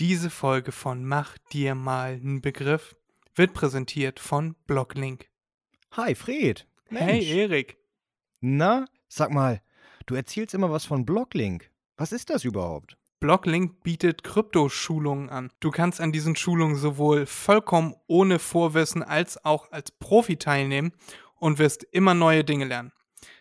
Diese Folge von Mach dir mal einen Begriff wird präsentiert von Blocklink. Hi, Fred. Hey, Mensch. Erik. Na, sag mal, du erzählst immer was von Blocklink. Was ist das überhaupt? Blocklink bietet Kryptoschulungen an. Du kannst an diesen Schulungen sowohl vollkommen ohne Vorwissen als auch als Profi teilnehmen und wirst immer neue Dinge lernen.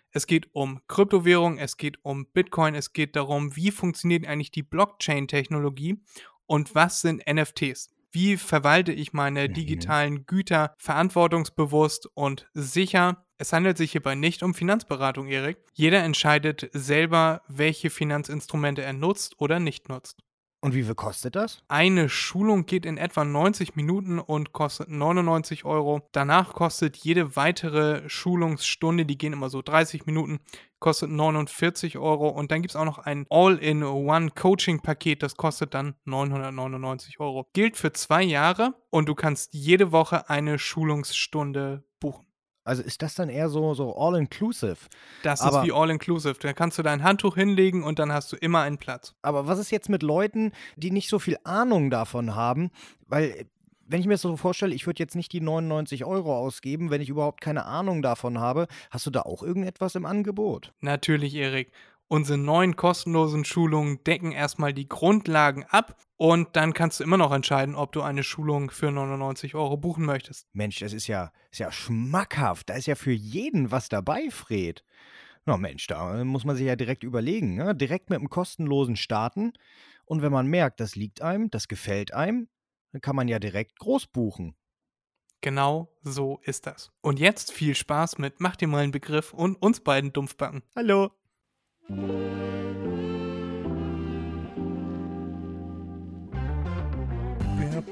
Es geht um Kryptowährung, es geht um Bitcoin, es geht darum, wie funktioniert eigentlich die Blockchain-Technologie und was sind NFTs. Wie verwalte ich meine Mhm. digitalen Güter verantwortungsbewusst und sicher? Es handelt sich hierbei nicht um Finanzberatung, Erik. Jeder entscheidet selber, welche Finanzinstrumente er nutzt oder nicht nutzt. Und wie viel kostet das? Eine Schulung geht in etwa 90 Minuten und kostet 99 Euro. Danach kostet jede weitere Schulungsstunde, die gehen immer so 30 Minuten, kostet 49 Euro. Und dann gibt es auch noch ein All-in-One-Coaching-Paket, das kostet dann 999 Euro. Gilt für zwei Jahre und du kannst jede Woche eine Schulungsstunde. Also ist das dann eher so, so all-inclusive? Das Aber- ist wie All-Inclusive. Da kannst du dein Handtuch hinlegen und dann hast du immer einen Platz. Aber was ist jetzt mit Leuten, die nicht so viel Ahnung davon haben? Weil, wenn ich mir das so vorstelle, ich würde jetzt nicht die 99 Euro ausgeben, wenn ich überhaupt keine Ahnung davon habe. Hast du da auch irgendetwas im Angebot? Natürlich, Erik. Unsere neuen kostenlosen Schulungen decken erstmal die Grundlagen ab und dann kannst du immer noch entscheiden, ob du eine Schulung für 99 Euro buchen möchtest. Mensch, das ist ja, ist ja schmackhaft. Da ist ja für jeden was dabei, Fred. Na Mensch, da äh, muss man sich ja direkt überlegen. Ne? Direkt mit einem kostenlosen starten. Und wenn man merkt, das liegt einem, das gefällt einem, dann kann man ja direkt groß buchen. Genau so ist das. Und jetzt viel Spaß mit Mach dir mal einen Begriff und uns beiden Dumpfbacken. Hallo. Der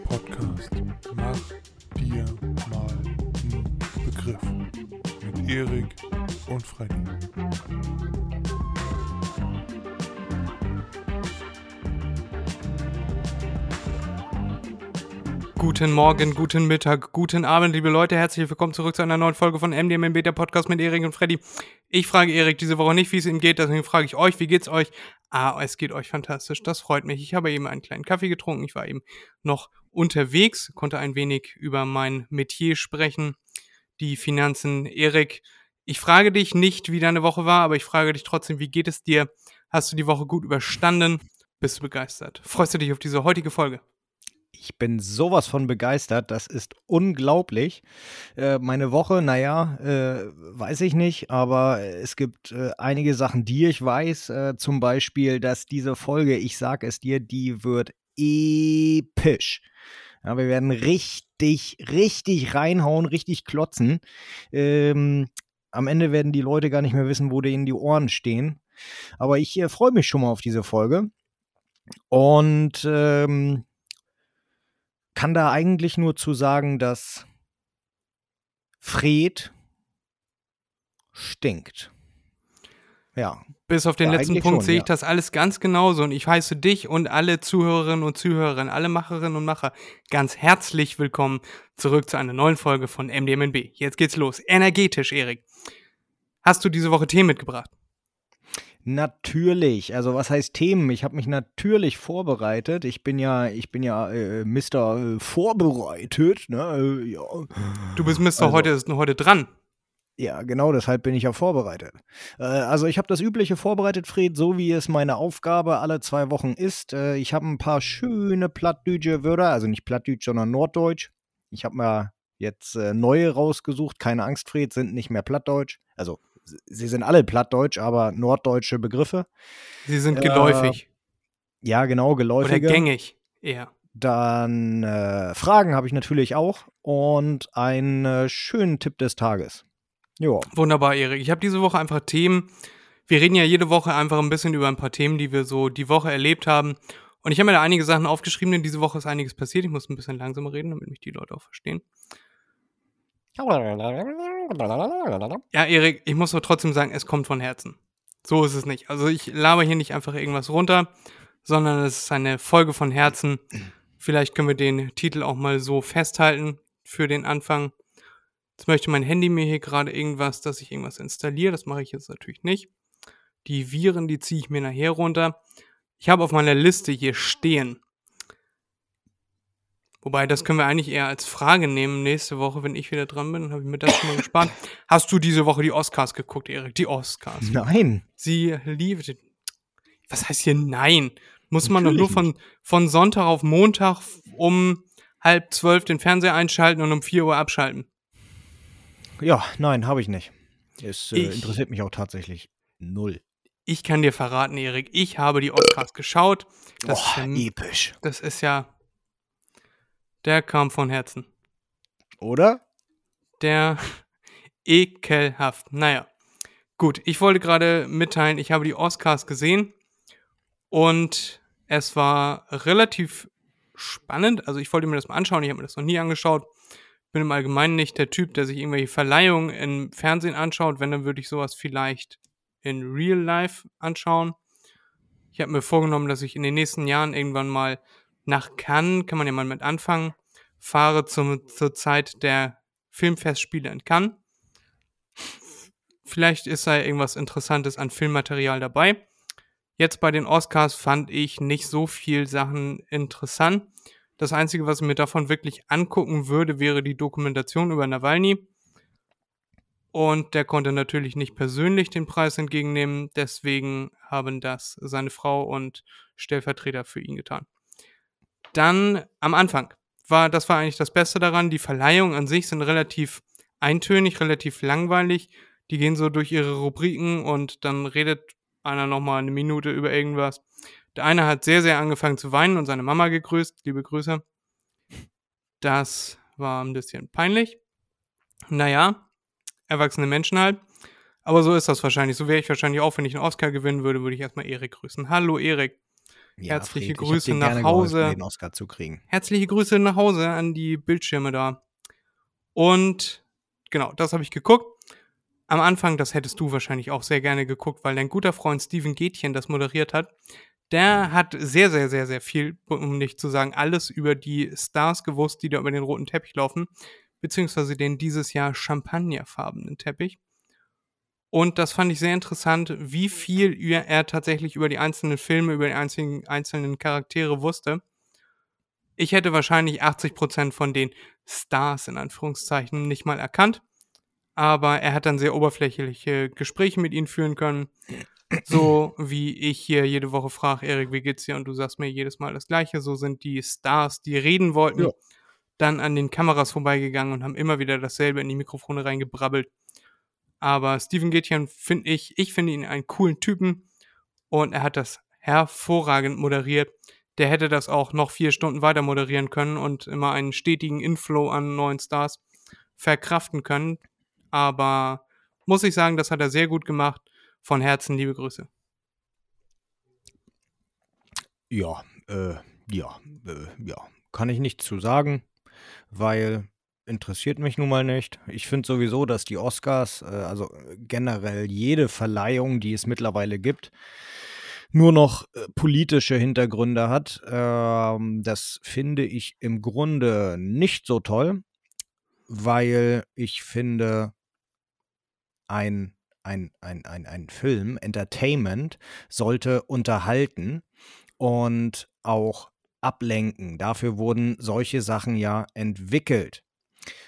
Podcast Mach dir mal einen Begriff mit Erik und Freddy. Guten Morgen, guten Mittag, guten Abend, liebe Leute. Herzlich willkommen zurück zu einer neuen Folge von MDM Beta Podcast mit Erik und Freddy. Ich frage Erik diese Woche nicht, wie es ihm geht, deswegen frage ich euch, wie geht's euch? Ah, es geht euch fantastisch, das freut mich. Ich habe eben einen kleinen Kaffee getrunken, ich war eben noch unterwegs, konnte ein wenig über mein Metier sprechen, die Finanzen. Erik, ich frage dich nicht, wie deine Woche war, aber ich frage dich trotzdem, wie geht es dir? Hast du die Woche gut überstanden? Bist du begeistert? Freust du dich auf diese heutige Folge? Ich bin sowas von begeistert, das ist unglaublich. Äh, meine Woche, naja, äh, weiß ich nicht, aber es gibt äh, einige Sachen, die ich weiß. Äh, zum Beispiel, dass diese Folge, ich sag es dir, die wird episch. Ja, wir werden richtig, richtig reinhauen, richtig klotzen. Ähm, am Ende werden die Leute gar nicht mehr wissen, wo denen die Ohren stehen. Aber ich äh, freue mich schon mal auf diese Folge. Und ähm, kann da eigentlich nur zu sagen, dass Fred stinkt. Ja, Bis auf den Ja, letzten Punkt schon, sehe ich ja. das alles ganz genauso und ich heiße dich und alle Zuhörerinnen und Zuhörer, alle Macherinnen und Macher ganz herzlich willkommen zurück zu einer neuen Folge von MDMNB. Jetzt geht's los. Energetisch, Erik. Hast du diese Woche Tee mitgebracht? Natürlich. Also was heißt Themen? Ich habe mich natürlich vorbereitet. Ich bin ja, ich bin ja äh, Mr. Äh, vorbereitet. Ne? Äh, ja. Du bist Mr. Also- heute, ist heute dran. Ja, genau, deshalb bin ich ja vorbereitet. Äh, also ich habe das Übliche vorbereitet, Fred, so wie es meine Aufgabe alle zwei Wochen ist. Äh, ich habe ein paar schöne plattdeutsche Wörter, also nicht plattdeutsch, sondern norddeutsch. Ich habe mir jetzt äh, neue rausgesucht. Keine Angst, Fred, sind nicht mehr plattdeutsch. Also sie sind alle plattdeutsch, aber norddeutsche Begriffe. Sie sind Äh, geläufig Ja, genau, oder geläufige. gängig eher. Dann äh, Fragen habe ich natürlich auch und einen äh, schönen Tipp des Tages. Ja. Wunderbar, Erik. Ich habe diese Woche einfach Themen. Wir reden ja jede Woche einfach ein bisschen über ein paar Themen, die wir so die Woche erlebt haben. Und ich habe mir da einige Sachen aufgeschrieben, denn diese Woche ist einiges passiert. Ich muss ein bisschen langsamer reden, damit mich die Leute auch verstehen. Ja, Erik, ich muss aber trotzdem sagen, es kommt von Herzen. So ist es nicht. Also ich laber hier nicht einfach irgendwas runter, sondern es ist eine Folge von Herzen. Vielleicht können wir den Titel auch mal so festhalten für den Anfang. Jetzt möchte mein Handy mir hier gerade irgendwas, dass ich irgendwas installiere. Das mache ich jetzt natürlich nicht. Die Viren, die ziehe ich mir nachher runter. Ich habe auf meiner Liste hier stehen Wobei, das können wir eigentlich eher als Frage nehmen nächste Woche, wenn ich wieder dran bin. Dann habe ich mir das schon mal gespart. Hast du diese Woche die Oscars geguckt, Erik? Die Oscars. Nein. Sie liebte. Was heißt hier nein? Muss man doch nur von, von Sonntag auf Montag um halb zwölf den Fernseher einschalten und um vier Uhr abschalten. Ja, nein, habe ich nicht. Es äh, Ich- interessiert mich auch tatsächlich null. Ich kann dir verraten, Erik, ich habe die Oscars geschaut. Das, ist Boah, ja, episch. das ist ja. Der kam von Herzen. Oder? Der ekelhaft. Naja. Gut, ich wollte gerade mitteilen, ich habe die Oscars gesehen und es war relativ spannend. Also ich wollte mir das mal anschauen, ich habe mir das noch nie angeschaut. Bin im Allgemeinen nicht der Typ, der sich irgendwelche Verleihungen im Fernsehen anschaut. Wenn, dann würde ich sowas vielleicht in Real Life anschauen. Ich habe mir vorgenommen, dass ich in den nächsten Jahren irgendwann mal nach Cannes, kann man ja mal mit anfangen, fahre zum, zur Zeit der Filmfestspiele in Cannes. Vielleicht ist da irgendwas Interessantes an Filmmaterial dabei. Jetzt bei den Oscars fand ich nicht so viel Sachen interessant. Das Einzige, was ich mir davon wirklich angucken würde, wäre die Dokumentation über Nawalny. Und der konnte natürlich nicht persönlich den Preis entgegennehmen. Deswegen haben das seine Frau und Stellvertreter für ihn getan. Dann am Anfang war, das war eigentlich das Beste daran. Die Verleihungen an sich sind relativ eintönig, relativ langweilig. Die gehen so durch ihre Rubriken und dann redet einer nochmal eine Minute über irgendwas. Der eine hat sehr, sehr angefangen zu weinen und seine Mama gegrüßt. Liebe Grüße. Das war ein bisschen peinlich. Naja, erwachsene Menschen halt. Aber so ist das wahrscheinlich. So wäre ich wahrscheinlich auch, wenn ich einen Oscar gewinnen würde, würde ich erstmal Erik grüßen. Hallo Erik. Herzliche Fred, Grüße nach geholfen, Hause. kriegen. Herzliche Grüße nach Hause an die Bildschirme da. Und genau, das habe ich geguckt. Am Anfang, das hättest du wahrscheinlich auch sehr gerne geguckt, weil dein guter Freund Steven Gätchen das moderiert hat. Der hat sehr, sehr, sehr, sehr viel, um nicht zu sagen, alles über die Stars gewusst, die da über den roten Teppich laufen, beziehungsweise den dieses Jahr champagnerfarbenen Teppich. Und das fand ich sehr interessant, wie viel er tatsächlich über die einzelnen Filme, über die einzelnen, einzelnen Charaktere wusste. Ich hätte wahrscheinlich 80% von den Stars in Anführungszeichen nicht mal erkannt. Aber er hat dann sehr oberflächliche Gespräche mit ihnen führen können. So wie ich hier jede Woche frage, Erik, wie geht's dir? Und du sagst mir jedes Mal das Gleiche. So sind die Stars, die reden wollten, Ja. dann an den Kameras vorbeigegangen und haben immer wieder dasselbe in die Mikrofone reingebrabbelt. Aber Steven Gätchen finde ich, ich finde ihn einen coolen Typen und er hat das hervorragend moderiert. Der hätte das auch noch vier Stunden weiter moderieren können und immer einen stetigen Inflow an neuen Stars verkraften können. Aber muss ich sagen, das hat er sehr gut gemacht. Von Herzen liebe Grüße. Ja, äh, ja, äh, ja. Kann ich nichts zu sagen, weil interessiert mich nun mal nicht. Ich finde sowieso, dass die Oscars, äh, also generell jede Verleihung, die es mittlerweile gibt, nur noch äh, politische Hintergründe hat. Ähm, das finde ich im Grunde nicht so toll, weil ich finde, ein, ein, ein, ein, ein Film, Entertainment, sollte unterhalten und auch ablenken. Dafür wurden solche Sachen ja entwickelt.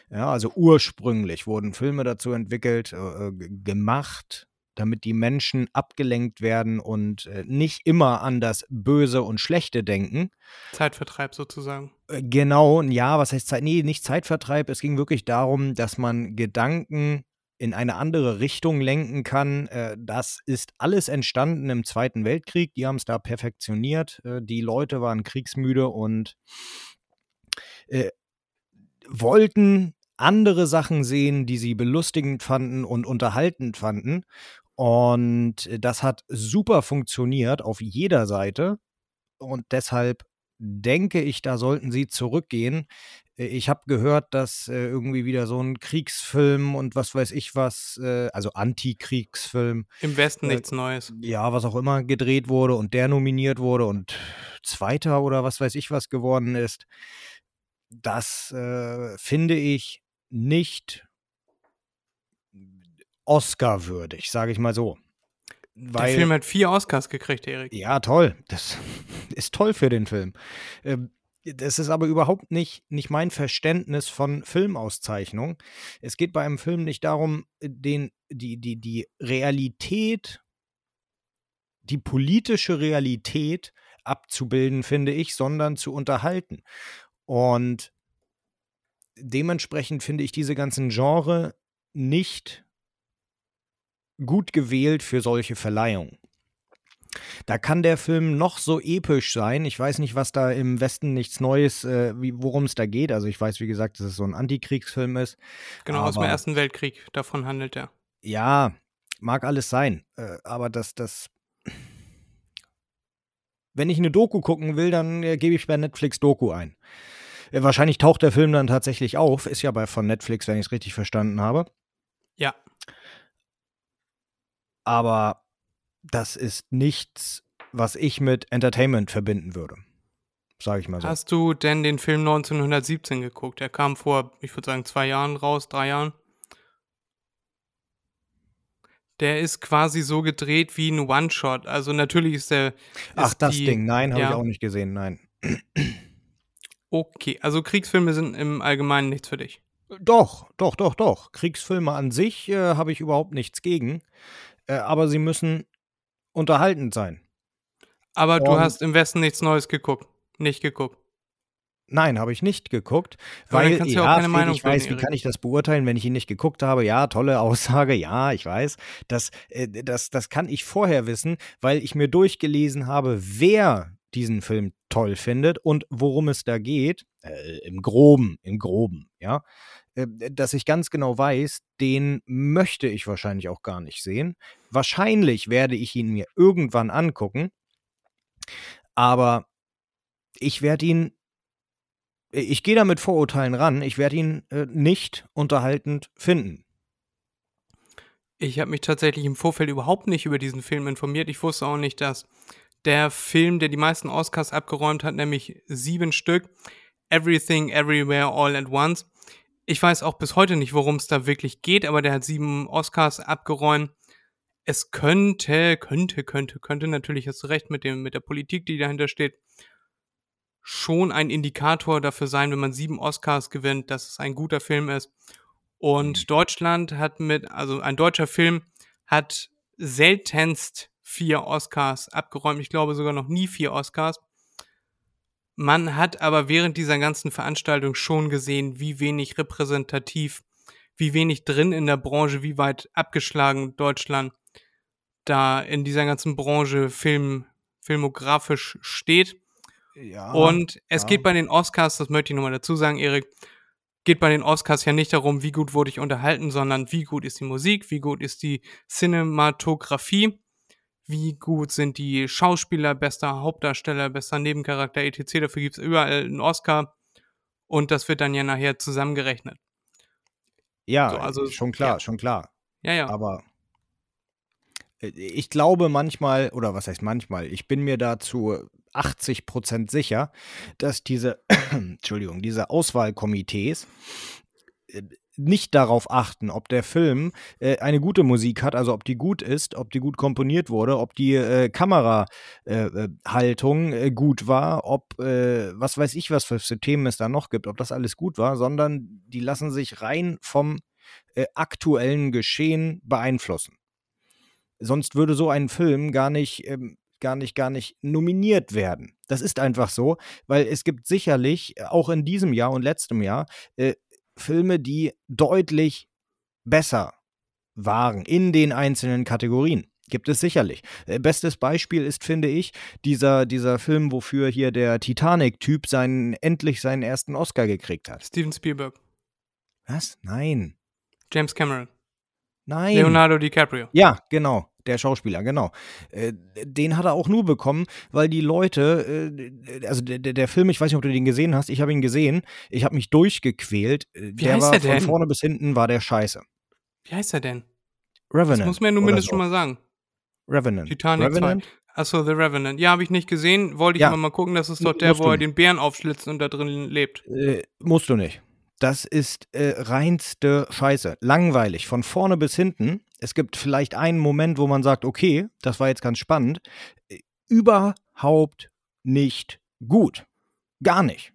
Ja, also ursprünglich wurden Filme dazu entwickelt, äh, g- gemacht, damit die Menschen abgelenkt werden und äh, nicht immer an das Böse und Schlechte denken. Zeitvertreib sozusagen. Äh, Genau, ja, was heißt Zeit? Nee, nicht Zeitvertreib. Es ging wirklich darum, dass man Gedanken in eine andere Richtung lenken kann. Äh, Das ist alles entstanden im Zweiten Weltkrieg. Die haben es da perfektioniert. Äh, Die Leute waren kriegsmüde und äh, wollten andere Sachen sehen, die sie belustigend fanden und unterhaltend fanden. Und das hat super funktioniert auf jeder Seite. Und deshalb denke ich, da sollten sie zurückgehen. Ich habe gehört, dass äh, irgendwie wieder so ein Kriegsfilm und was weiß ich was, äh, also Antikriegsfilm, Im Westen Äh, nichts Neues. ja, was auch immer, gedreht wurde und der nominiert wurde und Zweiter oder was weiß ich was geworden ist. Das äh, finde ich nicht Oscar-würdig, sage ich mal so. Der Film hat vier Oscars gekriegt, Erik. Ja, toll. Das ist toll für den Film. Ähm, das ist aber überhaupt nicht, nicht mein Verständnis von Filmauszeichnung. Es geht bei einem Film nicht darum, den, die, die, die Realität, die politische Realität abzubilden, finde ich, sondern zu unterhalten. Und dementsprechend finde ich diese ganzen Genre nicht gut gewählt für solche Verleihungen. Da kann der Film noch so episch sein. Ich weiß nicht, was da im Westen nichts Neues, äh, worum es da geht. Also ich weiß, wie gesagt, dass es so ein Antikriegsfilm ist. Genau, aus dem Ersten Weltkrieg, davon handelt er. Ja, mag alles sein. Äh, aber das, das. Wenn ich eine Doku gucken will, dann äh, gebe ich bei Netflix Doku ein. Äh, wahrscheinlich taucht der Film dann tatsächlich auf. Ist ja bei von Netflix, wenn ich es richtig verstanden habe. Ja. Aber das ist nichts, was ich mit Entertainment verbinden würde. Sage ich mal so. Hast du denn den Film 1917 geguckt? Er kam vor, ich würde sagen, zwei Jahren raus, drei Jahren. Der ist quasi so gedreht wie ein One-Shot. Also natürlich ist der. Ist Ach, das die, Ding. Nein, habe ja. ich auch nicht gesehen. Nein. Okay, also Kriegsfilme sind im Allgemeinen nichts für dich. Doch, doch, doch, doch. Kriegsfilme an sich äh, habe ich überhaupt nichts gegen. Äh, aber sie müssen unterhaltend sein. Aber Und du hast im Westen nichts Neues geguckt. Nicht geguckt. Nein, habe ich nicht geguckt. Aber weil, kannst ja, auch keine Meinung ich weiß, wie kann ich das beurteilen, wenn ich ihn nicht geguckt habe? Ja, tolle Aussage, ja, ich weiß. Das, äh, das, das kann ich vorher wissen, weil ich mir durchgelesen habe, wer diesen Film toll findet und worum es da geht. Äh, Im Groben, im Groben, ja. Äh, dass ich ganz genau weiß, den möchte ich wahrscheinlich auch gar nicht sehen. Wahrscheinlich werde ich ihn mir irgendwann angucken, aber ich werde ihn, äh, ich gehe da mit Vorurteilen ran, ich werde ihn äh, nicht unterhaltend finden. Ich habe mich tatsächlich im Vorfeld überhaupt nicht über diesen Film informiert. Ich wusste auch nicht, dass der Film, der die meisten Oscars abgeräumt hat, nämlich sieben Stück, Everything, Everywhere, All at Once, ich weiß auch bis heute nicht, worum es da wirklich geht, aber der hat sieben Oscars abgeräumt. Es könnte, könnte, könnte, könnte natürlich, hast du recht mit dem, mit der Politik, die dahinter steht, schon ein Indikator dafür sein, wenn man sieben Oscars gewinnt, dass es ein guter Film ist. Und mhm. Deutschland hat mit, also ein deutscher Film hat seltenst vier Oscars abgeräumt. Ich glaube sogar noch nie vier Oscars. Man hat aber während dieser ganzen Veranstaltung schon gesehen, wie wenig repräsentativ, wie wenig drin in der Branche, wie weit abgeschlagen Deutschland da in dieser ganzen Branche Film, filmografisch steht. Ja, und es ja. geht bei den Oscars, das möchte ich nochmal dazu sagen, Erik, geht bei den Oscars ja nicht darum, wie gut wurde ich unterhalten, sondern wie gut ist die Musik, wie gut ist die Cinematografie wie gut sind die Schauspieler, bester Hauptdarsteller, bester Nebencharakter, etc. Dafür gibt es überall einen Oscar und das wird dann ja nachher zusammengerechnet. Ja, so, also, schon klar, ja. schon klar. Ja, ja. Aber äh, ich glaube manchmal, oder was heißt manchmal, ich bin mir dazu 80 Prozent sicher, dass diese, Entschuldigung, diese Auswahlkomitees äh, nicht darauf achten, ob der Film äh, eine gute Musik hat, also ob die gut ist, ob die gut komponiert wurde, ob die äh, Kamerahaltung äh, äh, gut war, ob äh, was weiß ich, was für Themen es da noch gibt, ob das alles gut war, sondern die lassen sich rein vom äh, aktuellen Geschehen beeinflussen. Sonst würde so ein Film gar nicht ähm, gar nicht, gar nicht nominiert werden. Das ist einfach so, weil es gibt sicherlich auch in diesem Jahr und letztem Jahr äh, Filme, die deutlich besser waren in den einzelnen Kategorien. Gibt es sicherlich. Äh, bestes Beispiel ist, finde ich, dieser, dieser Film, wofür hier der Titanic-Typ seinen, endlich seinen ersten Oscar gekriegt hat. Steven Spielberg. Was? Nein. James Cameron. Nein. Leonardo DiCaprio. Ja, genau der Schauspieler, genau. Äh, den hat er auch nur bekommen, weil die Leute, äh, also der, der Film, ich weiß nicht, ob du den gesehen hast, ich habe ihn gesehen, ich habe mich durchgequält. Äh, Wie der heißt war der denn? von vorne bis hinten war der scheiße. Wie heißt er denn? Revenant. Das muss man ja nur mindestens so. schon mal sagen. Revenant. Titanic Revenant? 2. Achso, The Revenant. Ja, habe ich nicht gesehen. Wollte ich ja. aber mal gucken. Das ist doch der, wo er den Bären aufschlitzt und da drin lebt. Äh, musst du nicht. Das ist äh, reinste Scheiße. Langweilig, von vorne bis hinten. Es gibt vielleicht einen Moment, wo man sagt, okay, das war jetzt ganz spannend. Überhaupt nicht gut. Gar nicht.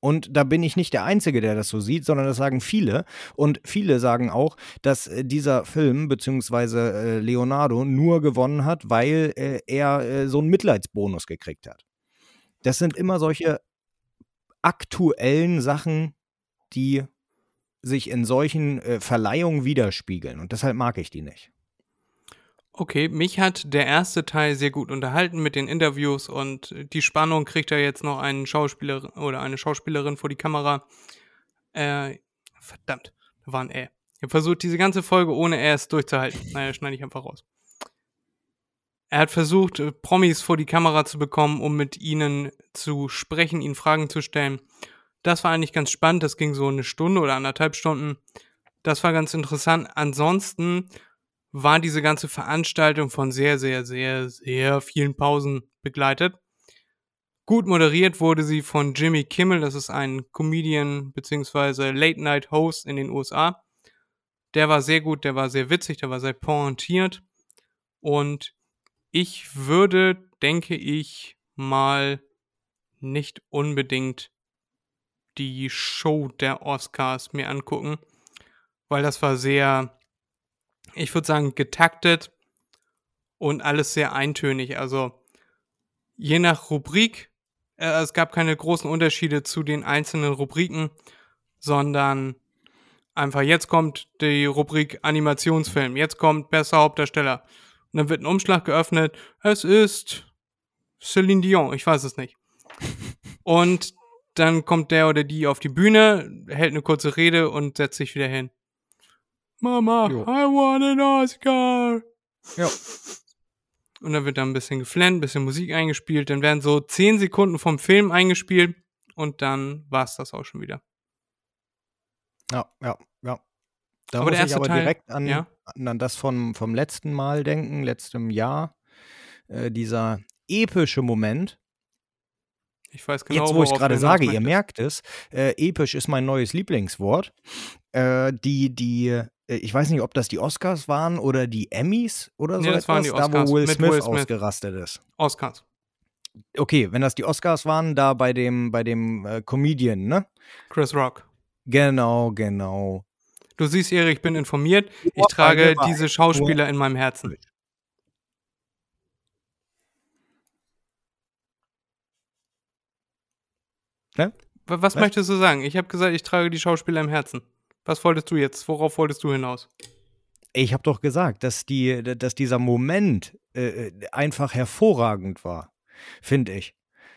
Und da bin ich nicht der Einzige, der das so sieht, sondern das sagen viele. Und viele sagen auch, dass äh, dieser Film bzw. Äh, Leonardo nur gewonnen hat, weil äh, er so einen Mitleidsbonus gekriegt hat. Das sind immer solche aktuellen Sachen, die sich in solchen äh, Verleihungen widerspiegeln. Und deshalb mag ich die nicht. Okay, mich hat der erste Teil sehr gut unterhalten mit den Interviews und die Spannung kriegt er jetzt noch einen Schauspieler oder eine Schauspielerin vor die Kamera. Äh, verdammt, da war ein Ä. Ich habe versucht, diese ganze Folge ohne Äs durchzuhalten. Naja, schneide ich einfach raus. Er hat versucht, äh, Promis vor die Kamera zu bekommen, um mit ihnen zu sprechen, ihnen Fragen zu stellen. Das war eigentlich ganz spannend. Das ging so eine Stunde oder anderthalb Stunden. Das war ganz interessant. Ansonsten war diese ganze Veranstaltung von sehr, sehr, sehr, sehr vielen Pausen begleitet. Gut moderiert wurde sie von Jimmy Kimmel, das ist ein Comedian bzw. Late-Night-Host in den USA. Der war sehr gut, der war sehr witzig, der war sehr pointiert. Und ich würde, denke ich, mal nicht unbedingt die Show der Oscars mir angucken, weil das war sehr ich würde sagen, getaktet und alles sehr eintönig. Also je nach Rubrik, äh, es gab keine großen Unterschiede zu den einzelnen Rubriken, sondern einfach jetzt kommt die Rubrik Animationsfilm, jetzt kommt bester Hauptdarsteller. Und dann wird ein Umschlag geöffnet. Es ist Celine Dion, ich weiß es nicht. Und dann kommt der oder die auf die Bühne, hält eine kurze Rede und setzt sich wieder hin. Mama, jo. I want an Oscar. Ja. Und dann wird da ein bisschen geflennt, ein bisschen Musik eingespielt. Dann werden so 10 Sekunden vom Film eingespielt und dann war es das auch schon wieder. Ja, ja, ja. Da aber muss ich aber Teil, direkt an, ja? an das vom, vom letzten Mal denken, letztem Jahr. Äh, dieser epische Moment. Ich weiß genau, Jetzt, wo ich gerade sage, ihr merkt es, äh, episch ist mein neues Lieblingswort. Äh, die, die äh, ich weiß nicht, ob das die Oscars waren oder die Emmys oder nee, so das etwas, waren die Oscars, da wo Will Smith, Will Smith, ausgerastet ist. Oscars. Okay, wenn das die Oscars waren, da bei dem, bei dem äh, Comedian, ne? Chris Rock. Genau, genau. Du siehst, Erik, ich bin informiert. Ich trage diese Schauspieler in meinem Herzen. Ne? Was, Was möchtest du sagen? Ich habe gesagt, ich trage die Schauspieler im Herzen. Was wolltest du jetzt? Worauf wolltest du hinaus? Ich habe doch gesagt, dass, die, dass dieser Moment äh, äh einfach hervorragend war, finde ich.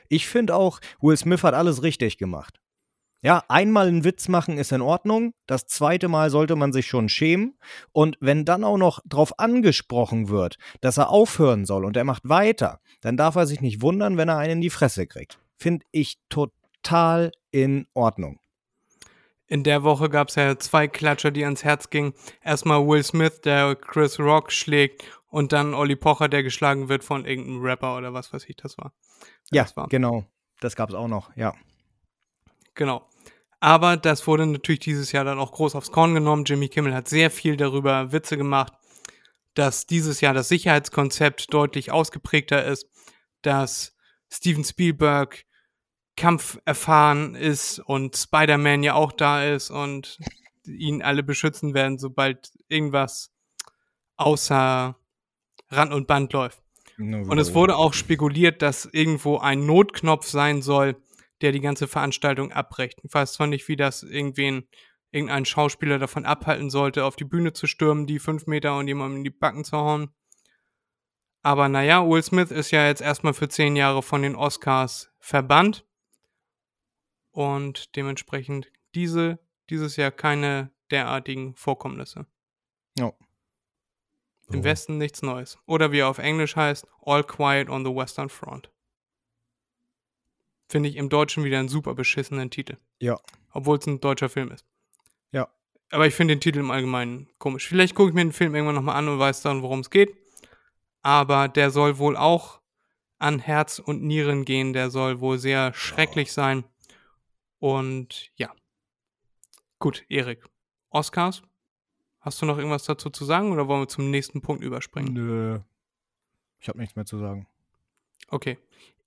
Ich finde auch, Will Smith hat alles richtig gemacht. Ja, einmal einen Witz machen ist in Ordnung. Das zweite Mal sollte man sich schon schämen. Und wenn dann auch noch darauf angesprochen wird, dass er aufhören soll und er macht weiter, dann darf er sich nicht wundern, wenn er einen in die Fresse kriegt. Finde ich total in Ordnung. In der Woche gab es ja zwei Klatscher, die ans Herz gingen. Erstmal Will Smith, der Chris Rock schlägt und dann Olli Pocher, der geschlagen wird von irgendeinem Rapper oder was weiß ich das war. Ja, das war. genau. Das gab es auch noch, ja. Genau. Aber das wurde natürlich dieses Jahr dann auch groß aufs Korn genommen. Jimmy Kimmel hat sehr viel darüber Witze gemacht, dass dieses Jahr das Sicherheitskonzept deutlich ausgeprägter ist, dass Steven Spielberg Kampf erfahren ist und Spider-Man ja auch da ist und ihn alle beschützen werden, sobald irgendwas außer Rand und Band läuft. Und es wurde auch spekuliert, dass irgendwo ein Notknopf sein soll, der die ganze Veranstaltung abbricht. Ich weiß zwar nicht, wie das irgendwen, irgendein Schauspieler davon abhalten sollte, auf die Bühne zu stürmen, die fünf Meter und jemandem in die Backen zu hauen. Aber naja, Will Smith ist ja jetzt erstmal für zehn Jahre von den Oscars verbannt und dementsprechend diese dieses Jahr keine derartigen Vorkommnisse. Ja. Im oh. Westen nichts Neues. Oder wie er auf Englisch heißt, All Quiet on the Western Front. Finde ich im Deutschen wieder einen super beschissenen Titel. Ja. Obwohl es ein deutscher Film ist. Ja. Aber ich finde den Titel im Allgemeinen komisch. Vielleicht gucke ich mir den Film irgendwann nochmal an und weiß dann, worum es geht. Aber der soll wohl auch an Herz und Nieren gehen. Der soll wohl sehr schrecklich oh. sein. Und ja. Gut, Erik. Oscars? Hast du noch irgendwas dazu zu sagen oder wollen wir zum nächsten Punkt überspringen? Nö. Ich habe nichts mehr zu sagen. Okay.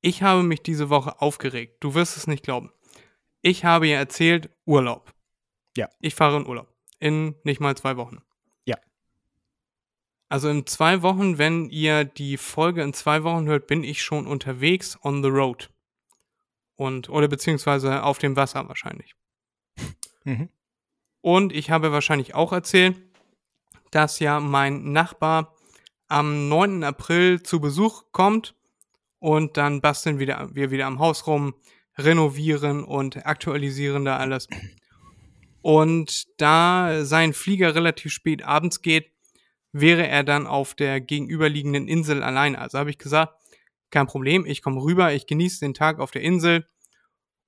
Ich habe mich diese Woche aufgeregt. Du wirst es nicht glauben. Ich habe ja erzählt, Urlaub. Ja. Ich fahre in Urlaub. In nicht mal zwei Wochen. Ja. Also in zwei Wochen, wenn ihr die Folge in zwei Wochen hört, bin ich schon unterwegs on the road. Und, oder beziehungsweise auf dem Wasser wahrscheinlich. Mhm. Und ich habe wahrscheinlich auch erzählt, dass ja mein Nachbar am 9. April zu Besuch kommt und dann basteln wieder, wir wieder am Haus rum, renovieren und aktualisieren da alles. Und da sein Flieger relativ spät abends geht, wäre er dann auf der gegenüberliegenden Insel alleine. Also habe ich gesagt, kein Problem, ich komme rüber, ich genieße den Tag auf der Insel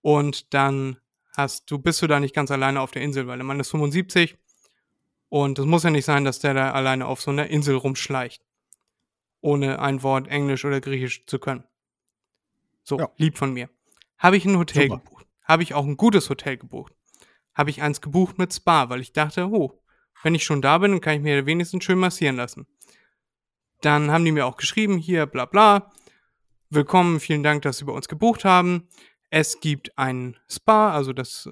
und dann hast du, bist du da nicht ganz alleine auf der Insel, weil der Mann ist 75 und es muss ja nicht sein, dass der da alleine auf so einer Insel rumschleicht, ohne ein Wort Englisch oder Griechisch zu können. So, Ja. lieb von mir. Habe ich ein Hotel Super. gebucht. Habe ich auch ein gutes Hotel gebucht. Habe ich eins gebucht mit Spa, weil ich dachte, oh, wenn ich schon da bin, dann kann ich mir wenigstens schön massieren lassen. Dann haben die mir auch geschrieben, hier, bla bla. Willkommen, vielen Dank, dass Sie bei uns gebucht haben. Es gibt ein Spa, also das,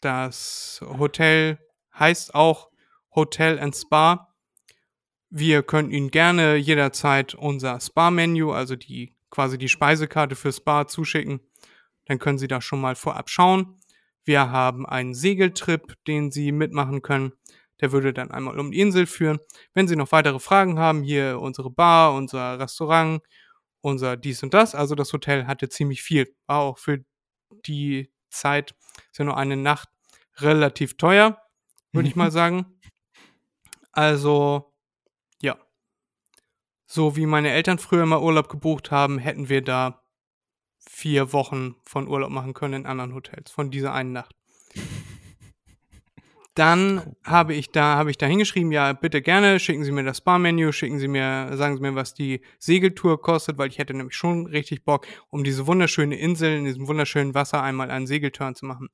das Hotel heißt auch Hotel and Spa. Wir können Ihnen gerne jederzeit unser Spa-Menü, also die quasi die Speisekarte für Spa zuschicken. Dann können Sie da schon mal vorab schauen. Wir haben einen Segeltrip, den Sie mitmachen können. Der würde dann einmal um die Insel führen. Wenn Sie noch weitere Fragen haben, hier unsere Bar, unser Restaurant, unser dies und das. Also das Hotel hatte ziemlich viel. War auch für die Zeit, ist ja nur eine Nacht, relativ teuer, würde ich mal sagen. Also, ja. So wie meine Eltern früher immer Urlaub gebucht haben, hätten wir da vier Wochen von Urlaub machen können in anderen Hotels, von dieser einen Nacht. Dann habe ich da, habe ich da hingeschrieben, ja, bitte gerne, schicken Sie mir das Spa-Menü, schicken Sie mir, sagen Sie mir, was die Segeltour kostet, weil ich hätte nämlich schon richtig Bock, um diese wunderschöne Insel in diesem wunderschönen Wasser einmal einen Segelturn zu machen.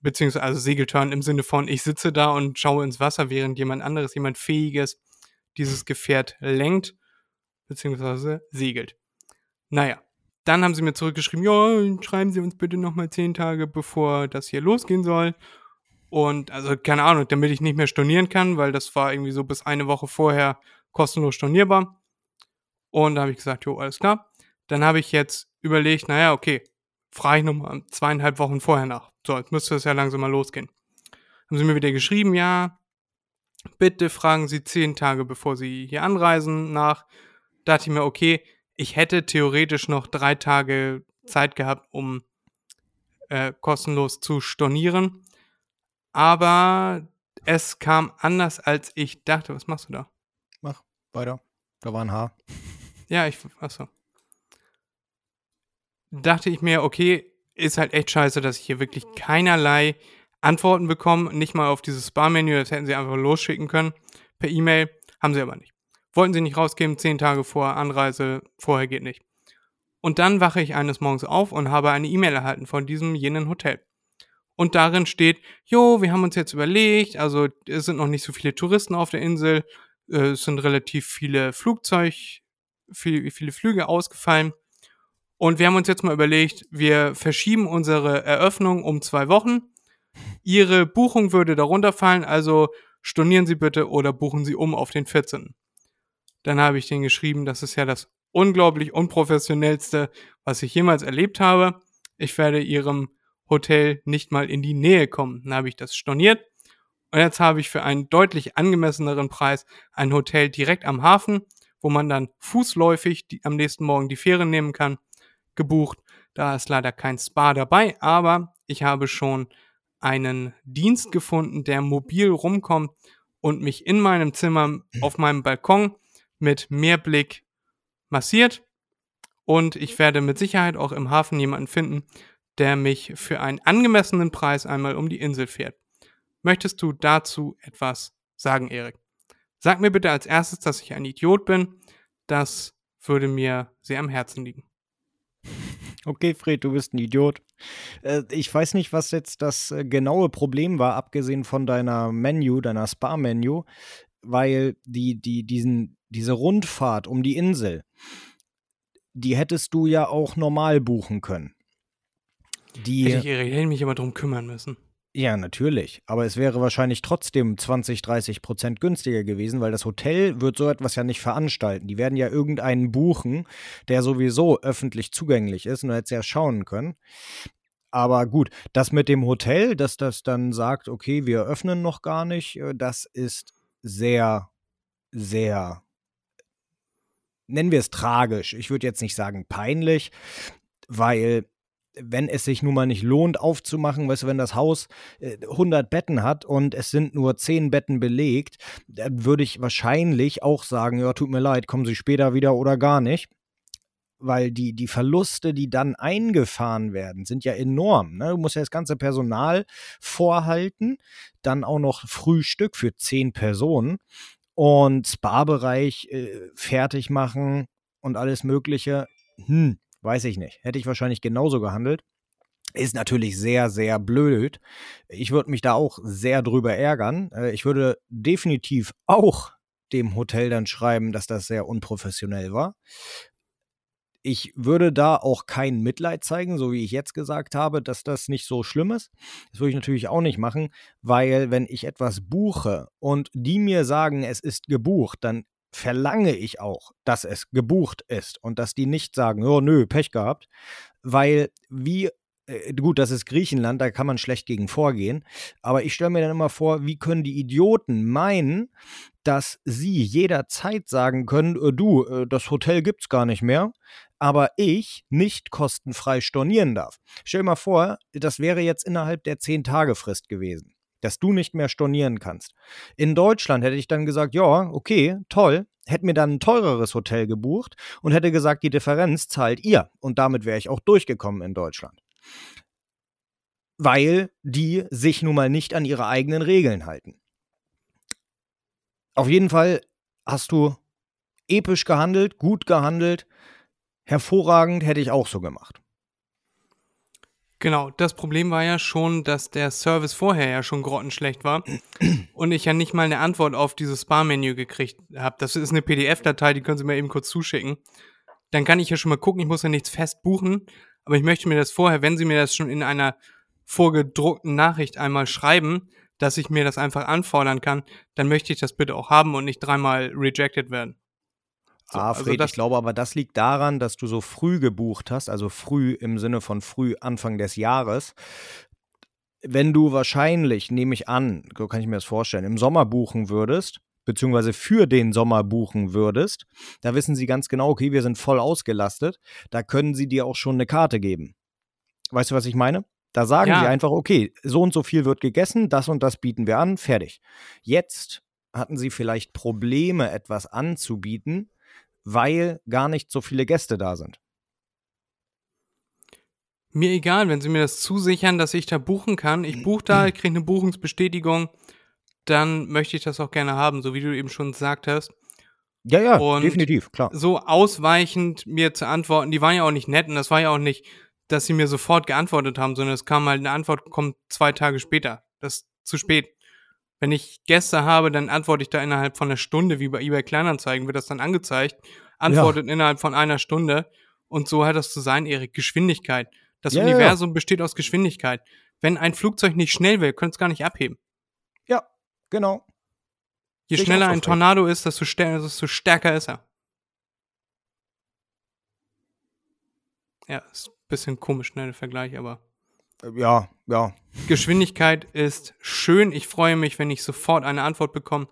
Beziehungsweise also Segelturn im Sinne von, ich sitze da und schaue ins Wasser, während jemand anderes, jemand Fähiges, dieses Gefährt lenkt, beziehungsweise segelt. Naja, dann haben sie mir zurückgeschrieben, ja, schreiben Sie uns bitte nochmal zehn Tage, bevor das hier losgehen soll. Und also, keine Ahnung, damit ich nicht mehr stornieren kann, weil das war irgendwie so bis eine Woche vorher kostenlos stornierbar. Und da habe ich gesagt, jo, alles klar. Dann habe ich jetzt überlegt, naja, okay, frage ich nochmal zweieinhalb Wochen vorher nach. So, jetzt müsste es ja langsam mal losgehen. Haben sie mir wieder geschrieben, ja, bitte fragen Sie zehn Tage, bevor Sie hier anreisen, nach. Da dachte ich mir, okay, ich hätte theoretisch noch drei Tage Zeit gehabt, um äh, kostenlos zu stornieren. Aber es kam anders, als ich dachte. Was machst du da? Mach weiter. Da war ein Haar. Ja, ich, achso. Dachte ich mir, okay, ist halt echt scheiße, dass ich hier wirklich keinerlei Antworten bekomme. Nicht mal auf dieses Spa-Menü, das hätten sie einfach losschicken können. Per E-Mail. Haben sie aber nicht. Wollten sie nicht rausgeben, zehn Tage vor Anreise, vorher geht nicht. Und dann wache ich eines Morgens auf und habe eine E-Mail erhalten von diesem jenen Hotel. Und darin steht, jo, wir haben uns jetzt überlegt, also es sind noch nicht so viele Touristen auf der Insel, äh, es sind relativ viele Flugzeug, viel, viele Flüge ausgefallen. Und wir haben uns jetzt mal überlegt, wir verschieben unsere Eröffnung um zwei Wochen. Ihre Buchung würde darunter fallen, also stornieren Sie bitte oder buchen Sie um auf den 14. Dann habe ich denen geschrieben, das ist ja das unglaublich unprofessionellste, was ich jemals erlebt habe. Ich werde Ihrem Hotel nicht mal in die Nähe kommen. Dann habe ich das storniert. Und jetzt habe ich für einen deutlich angemesseneren Preis ein Hotel direkt am Hafen, wo man dann fußläufig die, am nächsten Morgen die Fähre nehmen kann, gebucht. Da ist leider kein Spa dabei, aber ich habe schon einen Dienst gefunden, der mobil rumkommt und mich in meinem Zimmer auf meinem Balkon mit Meerblick massiert. Und ich werde mit Sicherheit auch im Hafen jemanden finden, der mich für einen angemessenen Preis einmal um die Insel fährt. Möchtest du dazu etwas sagen, Erik? Sag mir bitte als erstes, dass ich ein Idiot bin. Das würde mir sehr am Herzen liegen. Okay, Fred, du bist ein Idiot. Äh, ich weiß nicht, was jetzt das äh, genaue Problem war, abgesehen von deiner Menü, deiner Spa-Menü, weil die, die, diesen, diese Rundfahrt um die Insel, die hättest du ja auch normal buchen können. Die, Hätte ich, hätte mich aber drum kümmern müssen. ja, natürlich. Aber es wäre wahrscheinlich trotzdem 20, 30 Prozent günstiger gewesen, weil das Hotel wird so etwas ja nicht veranstalten. Die werden ja irgendeinen buchen, der sowieso öffentlich zugänglich ist und du hättest ja schauen können. Aber gut, das mit dem Hotel, dass das dann sagt, okay, wir öffnen noch gar nicht, äh, das ist sehr, sehr, nennen wir es tragisch. Ich würde jetzt nicht sagen peinlich, weil wenn es sich nun mal nicht lohnt aufzumachen, weißt du, wenn das Haus äh, 100 Betten hat und es sind nur 10 Betten belegt, dann würde ich wahrscheinlich auch sagen, ja, tut mir leid, kommen Sie später wieder oder gar nicht weil die, die Verluste, die dann eingefahren werden, sind ja enorm. Ne? Du musst ja das ganze Personal vorhalten, dann auch noch Frühstück für zehn Personen und Spa-Bereich äh, fertig machen und alles Mögliche. Hm, weiß ich nicht. Hätte ich wahrscheinlich genauso gehandelt. Ist natürlich sehr, sehr blöd. Ich würde mich da auch sehr drüber ärgern. Äh, ich würde definitiv auch dem Hotel dann schreiben, dass das sehr unprofessionell war ich würde da auch kein Mitleid zeigen, so wie ich jetzt gesagt habe, dass das nicht so schlimm ist. Das würde ich natürlich auch nicht machen, weil wenn ich etwas buche und die mir sagen, es ist gebucht, dann verlange ich auch, dass es gebucht ist und dass die nicht sagen, oh nö, Pech gehabt, weil wie äh, gut, das ist Griechenland, da kann man schlecht gegen vorgehen. Aber ich stelle mir dann immer vor, wie können die Idioten meinen, dass sie jederzeit sagen können, äh, du, äh, das Hotel gibt's gar nicht mehr, aber ich nicht kostenfrei stornieren darf. Stell dir mal vor, das wäre jetzt innerhalb der 10-Tage-Frist gewesen, dass du nicht mehr stornieren kannst. In Deutschland hätte ich dann gesagt, ja, okay, toll, hätte mir dann ein teureres Hotel gebucht und hätte gesagt, die Differenz zahlt ihr. Und damit wäre ich auch durchgekommen in Deutschland. Weil die sich nun mal nicht an ihre eigenen Regeln halten. Auf jeden Fall hast du episch gehandelt, gut gehandelt, hervorragend hätte ich auch so gemacht. Genau, das Problem war ja schon, dass der Service vorher ja schon grottenschlecht war und ich ja nicht mal eine Antwort auf dieses Spa-Menü gekriegt habe. Das ist eine PDF-Datei, die können Sie mir eben kurz zuschicken. Dann kann ich ja schon mal gucken, ich muss ja nichts fest buchen, aber ich möchte mir das vorher, wenn Sie mir das schon in einer vorgedruckten Nachricht einmal schreiben, dass ich mir das einfach anfordern kann, dann möchte ich das bitte auch haben und nicht dreimal rejected werden. So, ah, Fred, also ich glaube aber, das liegt daran, dass du so früh gebucht hast, also früh im Sinne von früh Anfang des Jahres. Wenn du wahrscheinlich, nehme ich an, so kann ich mir das vorstellen, im Sommer buchen würdest, beziehungsweise für den Sommer buchen würdest, da wissen sie ganz genau, okay, wir sind voll ausgelastet, da können sie dir auch schon eine Karte geben. Weißt du, was ich meine? Da sagen ja. sie einfach, okay, so und so viel wird gegessen, das und das bieten wir an, fertig. Jetzt hatten sie vielleicht Probleme, etwas anzubieten, weil gar nicht so viele Gäste da sind. Mir egal, wenn sie mir das zusichern, dass ich da buchen kann. Ich buche da, ich kriege eine Buchungsbestätigung, dann möchte ich das auch gerne haben, so wie du eben schon gesagt hast. Ja, ja, und definitiv, klar. So ausweichend mir zu antworten, die waren ja auch nicht nett und das war ja auch nicht, dass sie mir sofort geantwortet haben, sondern es kam halt eine Antwort, kommt zwei Tage später. Das ist zu spät. Wenn ich Gäste habe, dann antworte ich da innerhalb von einer Stunde, wie bei eBay Kleinanzeigen wird das dann angezeigt, antwortet ja. innerhalb von einer Stunde. Und so hat das zu sein, Erik, Geschwindigkeit. Das ja, Universum ja. besteht aus Geschwindigkeit. Wenn ein Flugzeug nicht schnell will, könnte es gar nicht abheben. Ja, genau. Je ich schneller ein Tornado ist, desto, desto stärker ist er. Ja, ist ein bisschen komisch, ne, der Vergleich, aber. Ja, ja. Geschwindigkeit ist schön. Ich freue mich, wenn ich sofort eine Antwort bekomme.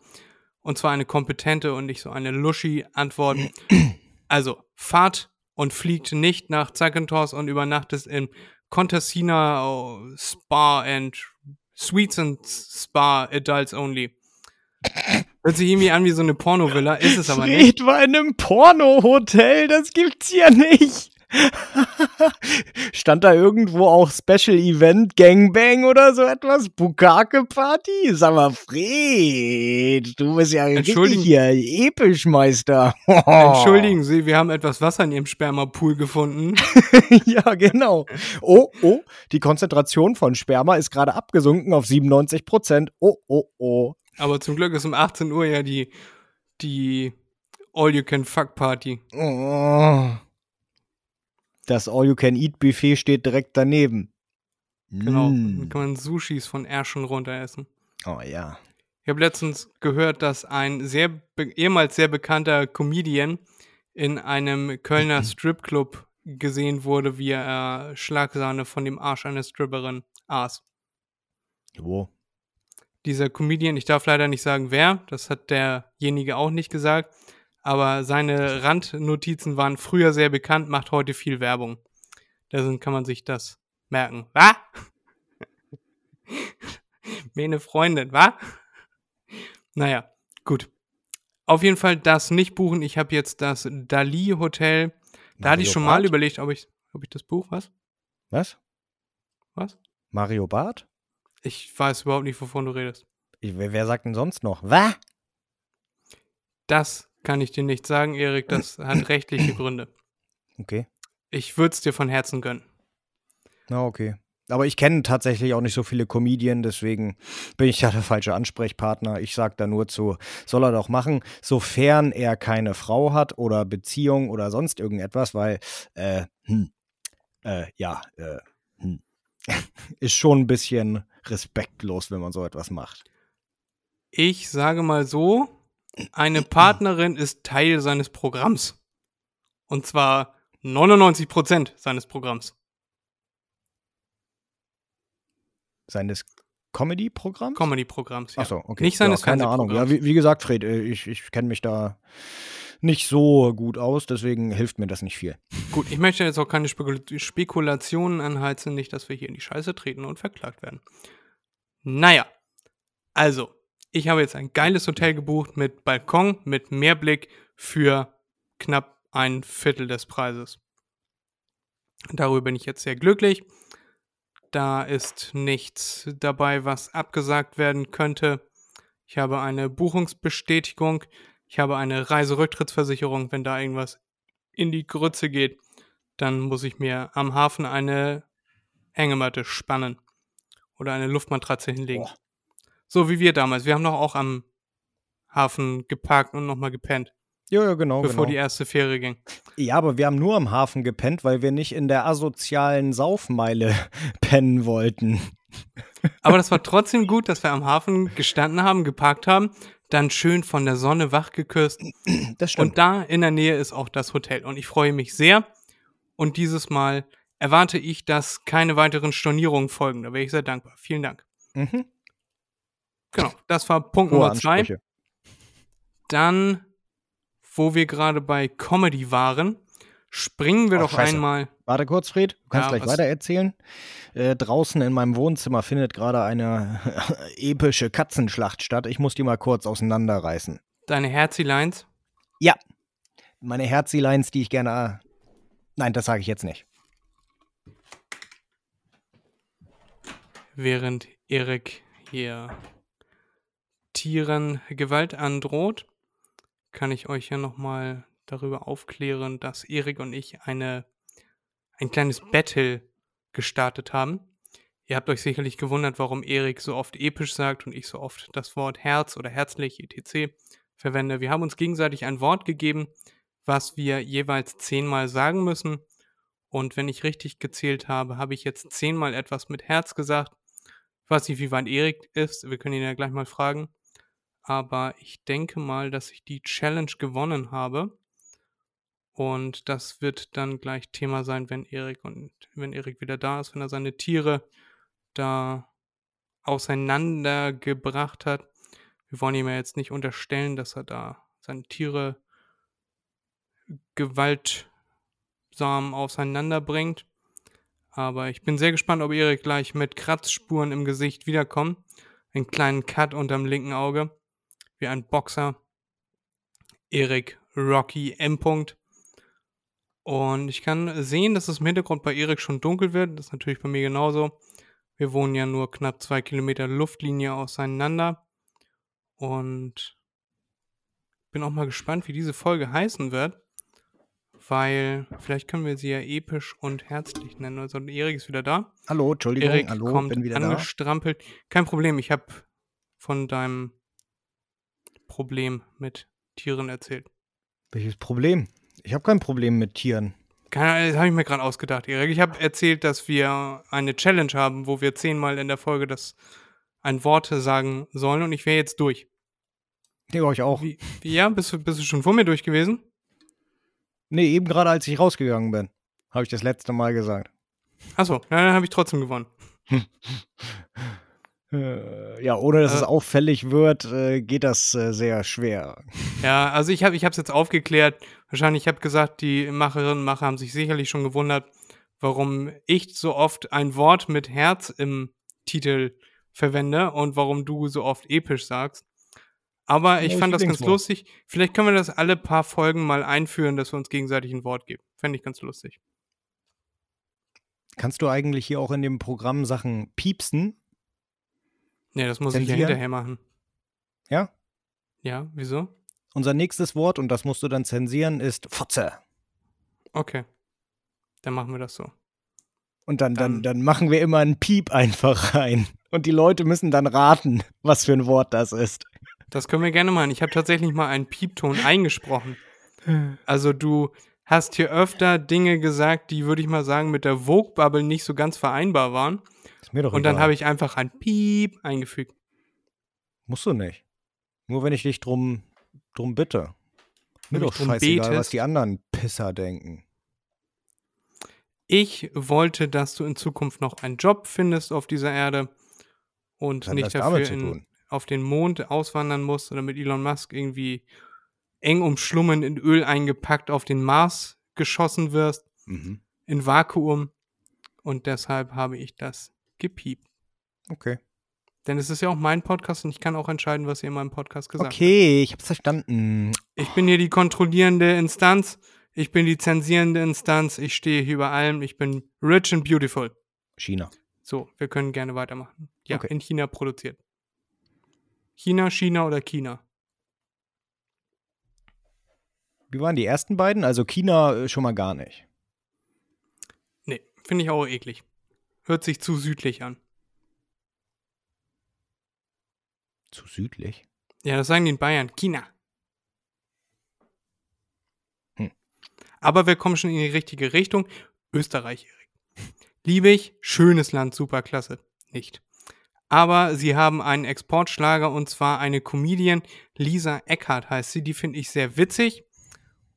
Und zwar eine kompetente und nicht so eine Luschi-Antwort. Also, fahrt und fliegt nicht nach Zakynthos und übernachtet in Contessina oh, Spa and Suites and Spa Adults Only. Hört sich irgendwie an wie so eine Porno-Villa, ist es aber nicht. Fred war in einem Porno-Hotel, das gibt's ja nicht. Stand da irgendwo auch Special Event, Gangbang oder so etwas? Bukake Party? Sag mal, Fred, du bist ja richtig hier episch, Meister. Entschuldigen Sie, wir haben etwas Wasser in Ihrem Spermapool gefunden. ja, genau. Oh, oh, die Konzentration von Sperma ist gerade abgesunken auf 97 Prozent. Oh, oh, oh. Aber zum Glück ist um 18 Uhr ja die, die All-You-Can-Fuck-Party. Oh. Das All-You-Can-Eat-Buffet steht direkt daneben. Genau. Mm. Dann kann man Sushis von Ärschen runter essen. Oh ja. Ich habe letztens gehört, dass ein sehr ehemals sehr bekannter Comedian in einem Kölner Stripclub gesehen wurde, wie er Schlagsahne von dem Arsch einer Stripperin aß. Wo? Dieser Comedian, ich darf leider nicht sagen, wer, das hat derjenige auch nicht gesagt, aber seine Randnotizen waren früher sehr bekannt, macht heute viel Werbung. Deswegen kann man sich das merken. Was? Meine Freundin, was? Naja, gut. Auf jeden Fall das nicht buchen. Ich habe jetzt das Dali Hotel. Da hatte ich Mario schon mal Barth? überlegt, ob ich, ob ich das buch. Was? Was? Was? Mario Barth? Ich weiß überhaupt nicht, wovon du redest. Ich, wer, wer sagt denn sonst noch? Was? Das kann ich dir nicht sagen, Erik. Das hat rechtliche Gründe. Okay. Ich würde es dir von Herzen gönnen. Na, okay. Aber ich kenne tatsächlich auch nicht so viele Comedien, deswegen bin ich da der falsche Ansprechpartner. Ich sag da nur zu, soll er doch machen, sofern er keine Frau hat oder Beziehung oder sonst irgendetwas, weil, äh, hm, äh, ja, äh, hm. ist schon ein bisschen respektlos, wenn man so etwas macht. Ich sage mal so, eine Partnerin ist Teil seines Programms. Und zwar 99% seines Programms. Seines Comedy-Programms? Comedy-Programms. Ja. Ach so, okay. Nicht seines ja, keine Ahnung. Ja, wie, wie gesagt, Fred, äh, ich, ich kenne mich da nicht so gut aus, deswegen hilft mir das nicht viel. Gut, ich möchte jetzt auch keine Spekul Spekulationen anheizen, nicht, dass wir hier in die Scheiße treten und verklagt werden. Naja, also, ich habe jetzt ein geiles Hotel gebucht mit Balkon, mit Meerblick für knapp ein Viertel des Preises. Darüber bin ich jetzt sehr glücklich. Da ist nichts dabei, was abgesagt werden könnte. Ich habe eine Buchungsbestätigung. Ich habe eine Reiserücktrittsversicherung. Wenn da irgendwas in die Grütze geht, dann muss ich mir am Hafen eine Hängematte spannen oder eine Luftmatratze hinlegen. Boah. So wie wir damals. Wir haben doch auch am Hafen geparkt und nochmal gepennt, Ja, ja, genau. bevor die genau. erste Fähre ging. Ja, aber wir haben nur am Hafen gepennt, weil wir nicht in der asozialen Saufmeile pennen wollten. Aber das war trotzdem gut, dass wir am Hafen gestanden haben, geparkt haben, dann schön von der Sonne wach geküsst. Das stimmt. Und da in der Nähe ist auch das Hotel. Und ich freue mich sehr. Und dieses Mal erwarte ich, dass keine weiteren Stornierungen folgen. Da wäre ich sehr dankbar. Vielen Dank. mhm. Genau, das war Punkt Hohe Nummer zwei. Dann, wo wir gerade bei Comedy waren, springen wir Oh, doch scheiße. einmal. Warte kurz, Fred. Du kannst Ja, gleich weiter erzählen. Äh, draußen in meinem Wohnzimmer findet gerade eine epische Katzenschlacht statt. Ich muss die mal kurz auseinanderreißen. Deine Herzilines. Ja. Meine Herzileins, die ich gerne. Nein, das sage ich jetzt nicht. während Erik hier Tieren Gewalt androht, kann ich euch ja nochmal darüber aufklären, dass Erik und ich eine, ein kleines Battle gestartet haben. Ihr habt euch sicherlich gewundert, warum Erik so oft episch sagt und ich so oft das Wort Herz oder herzlich etc. verwende. Wir haben uns gegenseitig ein Wort gegeben, was wir jeweils zehnmal sagen müssen. Und wenn ich richtig gezählt habe, habe ich jetzt zehnmal etwas mit Herz gesagt. Ich weiß nicht, wie weit Erik ist. Wir können ihn ja gleich mal fragen. Aber ich denke mal, dass ich die Challenge gewonnen habe. Und das wird dann gleich Thema sein, wenn Erik und wenn Erik wieder da ist, wenn er seine Tiere da auseinandergebracht hat. Wir wollen ihm ja jetzt nicht unterstellen, dass er da seine Tiere gewaltsam auseinanderbringt. Aber ich bin sehr gespannt, ob Erik gleich mit Kratzspuren im Gesicht wiederkommt. Einen kleinen Cut unterm linken Auge. Wie ein Boxer. Erik Rocky M. -Punkt. Und ich kann sehen, dass es im Hintergrund bei Erik schon dunkel wird. Das ist natürlich bei mir genauso. Wir wohnen ja nur knapp zwei Kilometer Luftlinie auseinander. Und bin auch mal gespannt, wie diese Folge heißen wird. Weil vielleicht können wir sie ja episch und herzlich nennen. Also Erik ist wieder da. Hallo, Entschuldigung. Erik Hallo, kommt bin wieder da. angestrampelt. Kein Problem, ich habe von deinem Problem mit Tieren erzählt. Welches Problem? Ich habe kein Problem mit Tieren. Keine Ahnung, das habe ich mir gerade ausgedacht, Erik. Ich habe erzählt, dass wir eine Challenge haben, wo wir zehnmal in der Folge das ein Wort sagen sollen und ich wäre jetzt durch. Ja, euch auch. Wie, wie, ja, bist du, bist du schon vor mir durch gewesen? Nee, eben gerade als ich rausgegangen bin, habe ich das letzte Mal gesagt. Achso, ja, dann habe ich trotzdem gewonnen. Äh, ja, ohne dass Äh. es auffällig wird, äh, geht das äh, sehr schwer. Ja, also ich habe ich es jetzt aufgeklärt. Wahrscheinlich, ich habe gesagt, die Macherinnen und Macher haben sich sicherlich schon gewundert, warum ich so oft ein Wort mit Herz im Titel verwende und warum du so oft episch sagst. Aber ich Ja, fand das ganz Lieblingswort. lustig. Vielleicht können wir das alle paar Folgen mal einführen, dass wir uns gegenseitig ein Wort geben. Fände ich ganz lustig. Kannst du eigentlich hier auch in dem Programm Sachen piepsen? Nee, das muss ich ja Zensieren? hinterher machen. Ja? Ja, wieso? Unser nächstes Wort, und das musst du dann zensieren, ist Fotze. Okay. Dann machen wir das so. Und dann, dann, Dann- dann machen wir immer einen Piep einfach rein. Und die Leute müssen dann raten, was für ein Wort das ist. Das können wir gerne machen. Ich habe tatsächlich mal einen Piepton eingesprochen. Also du hast hier öfter Dinge gesagt, die, würde ich mal sagen, mit der Vogue-Bubble nicht so ganz vereinbar waren. Ist mir doch Und dann egal. habe ich einfach ein Piep eingefügt. Musst du nicht. Nur wenn ich dich drum, drum bitte. Mir doch scheißegal, was betest. die anderen Pisser denken. Ich wollte, dass du in Zukunft noch einen Job findest auf dieser Erde und Was hat nicht das dafür in, auf den Mond auswandern musst oder mit Elon Musk irgendwie eng umschlungen in Öl eingepackt auf den Mars geschossen wirst, Mhm. in Vakuum. Und deshalb habe ich das gepiept. Okay. Denn es ist ja auch mein Podcast und ich kann auch entscheiden, was ihr in meinem Podcast gesagt habt. Okay, ich hab's verstanden. Ich bin hier die kontrollierende Instanz. Ich bin die zensierende Instanz. Ich stehe hier über allem. Ich bin rich and beautiful. China. So, wir können gerne weitermachen. Ja, Okay. in China produziert. China, China oder China? Wie waren die ersten beiden? Also China äh, schon mal gar nicht. Nee, finde ich auch eklig. Hört sich zu südlich an. Zu südlich. Ja, das sagen die in Bayern. China. Hm. Aber wir kommen schon in die richtige Richtung. Österreich, Erik. Liebe ich, schönes Land, super klasse. Nicht. Aber sie haben einen Exportschlager und zwar eine Comedian, Lisa Eckhardt heißt sie. Die finde ich sehr witzig.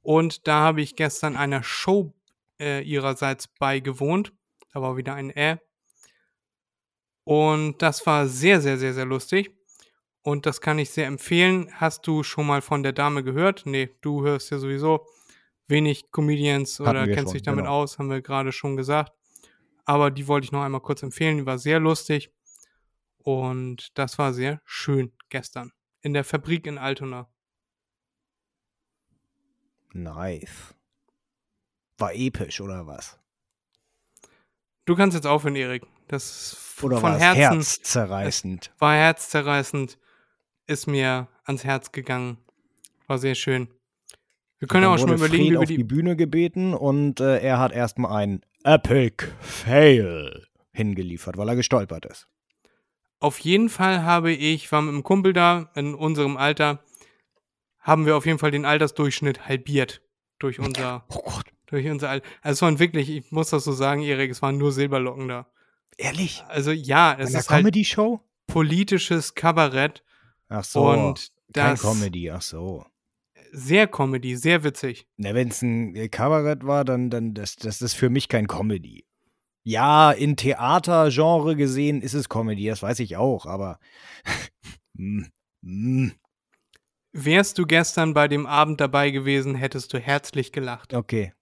Und da habe ich gestern einer Show äh, ihrerseits beigewohnt. Da war wieder ein Ä. Und das war sehr, sehr, sehr, sehr lustig. Und das kann ich sehr empfehlen. Hast du schon mal von der Dame gehört? Nee, du hörst ja sowieso wenig Comedians Hatten oder kennst schon, dich damit genau. aus, haben wir gerade schon gesagt. Aber die wollte ich noch einmal kurz empfehlen. Die war sehr lustig. Und das war sehr schön gestern. In der Fabrik in Altona. Nice. War episch, oder was? Du kannst jetzt aufhören, Erik. Das Oder von war Herzen herzzerreißend? war herzzerreißend, ist mir ans Herz gegangen. War sehr schön. Wir können ja auch schon mal überlegen, Fred wie wir auf die die. Bühne gebeten und äh, er hat erstmal einen Epic Fail hingeliefert, weil er gestolpert ist. Auf jeden Fall habe ich, war mit einem Kumpel da, in unserem Alter, haben wir auf jeden Fall den Altersdurchschnitt halbiert. Durch unser, Oh Gott. Durch unser Alter. Also es waren wirklich, ich muss das so sagen, Erik, es waren nur Silberlocken da. Ehrlich? Also ja, es ist halt Comedy-Show? politisches Kabarett Ach so. und kein das Comedy, ach so. sehr Comedy, sehr witzig. Na, wenn es ein äh, Kabarett war, dann, dann das, das ist für mich kein Comedy. Ja, in Theatergenre gesehen ist es Comedy, das weiß ich auch, aber mm, mm, Wärst du gestern bei dem Abend dabei gewesen, hättest du herzlich gelacht. okay.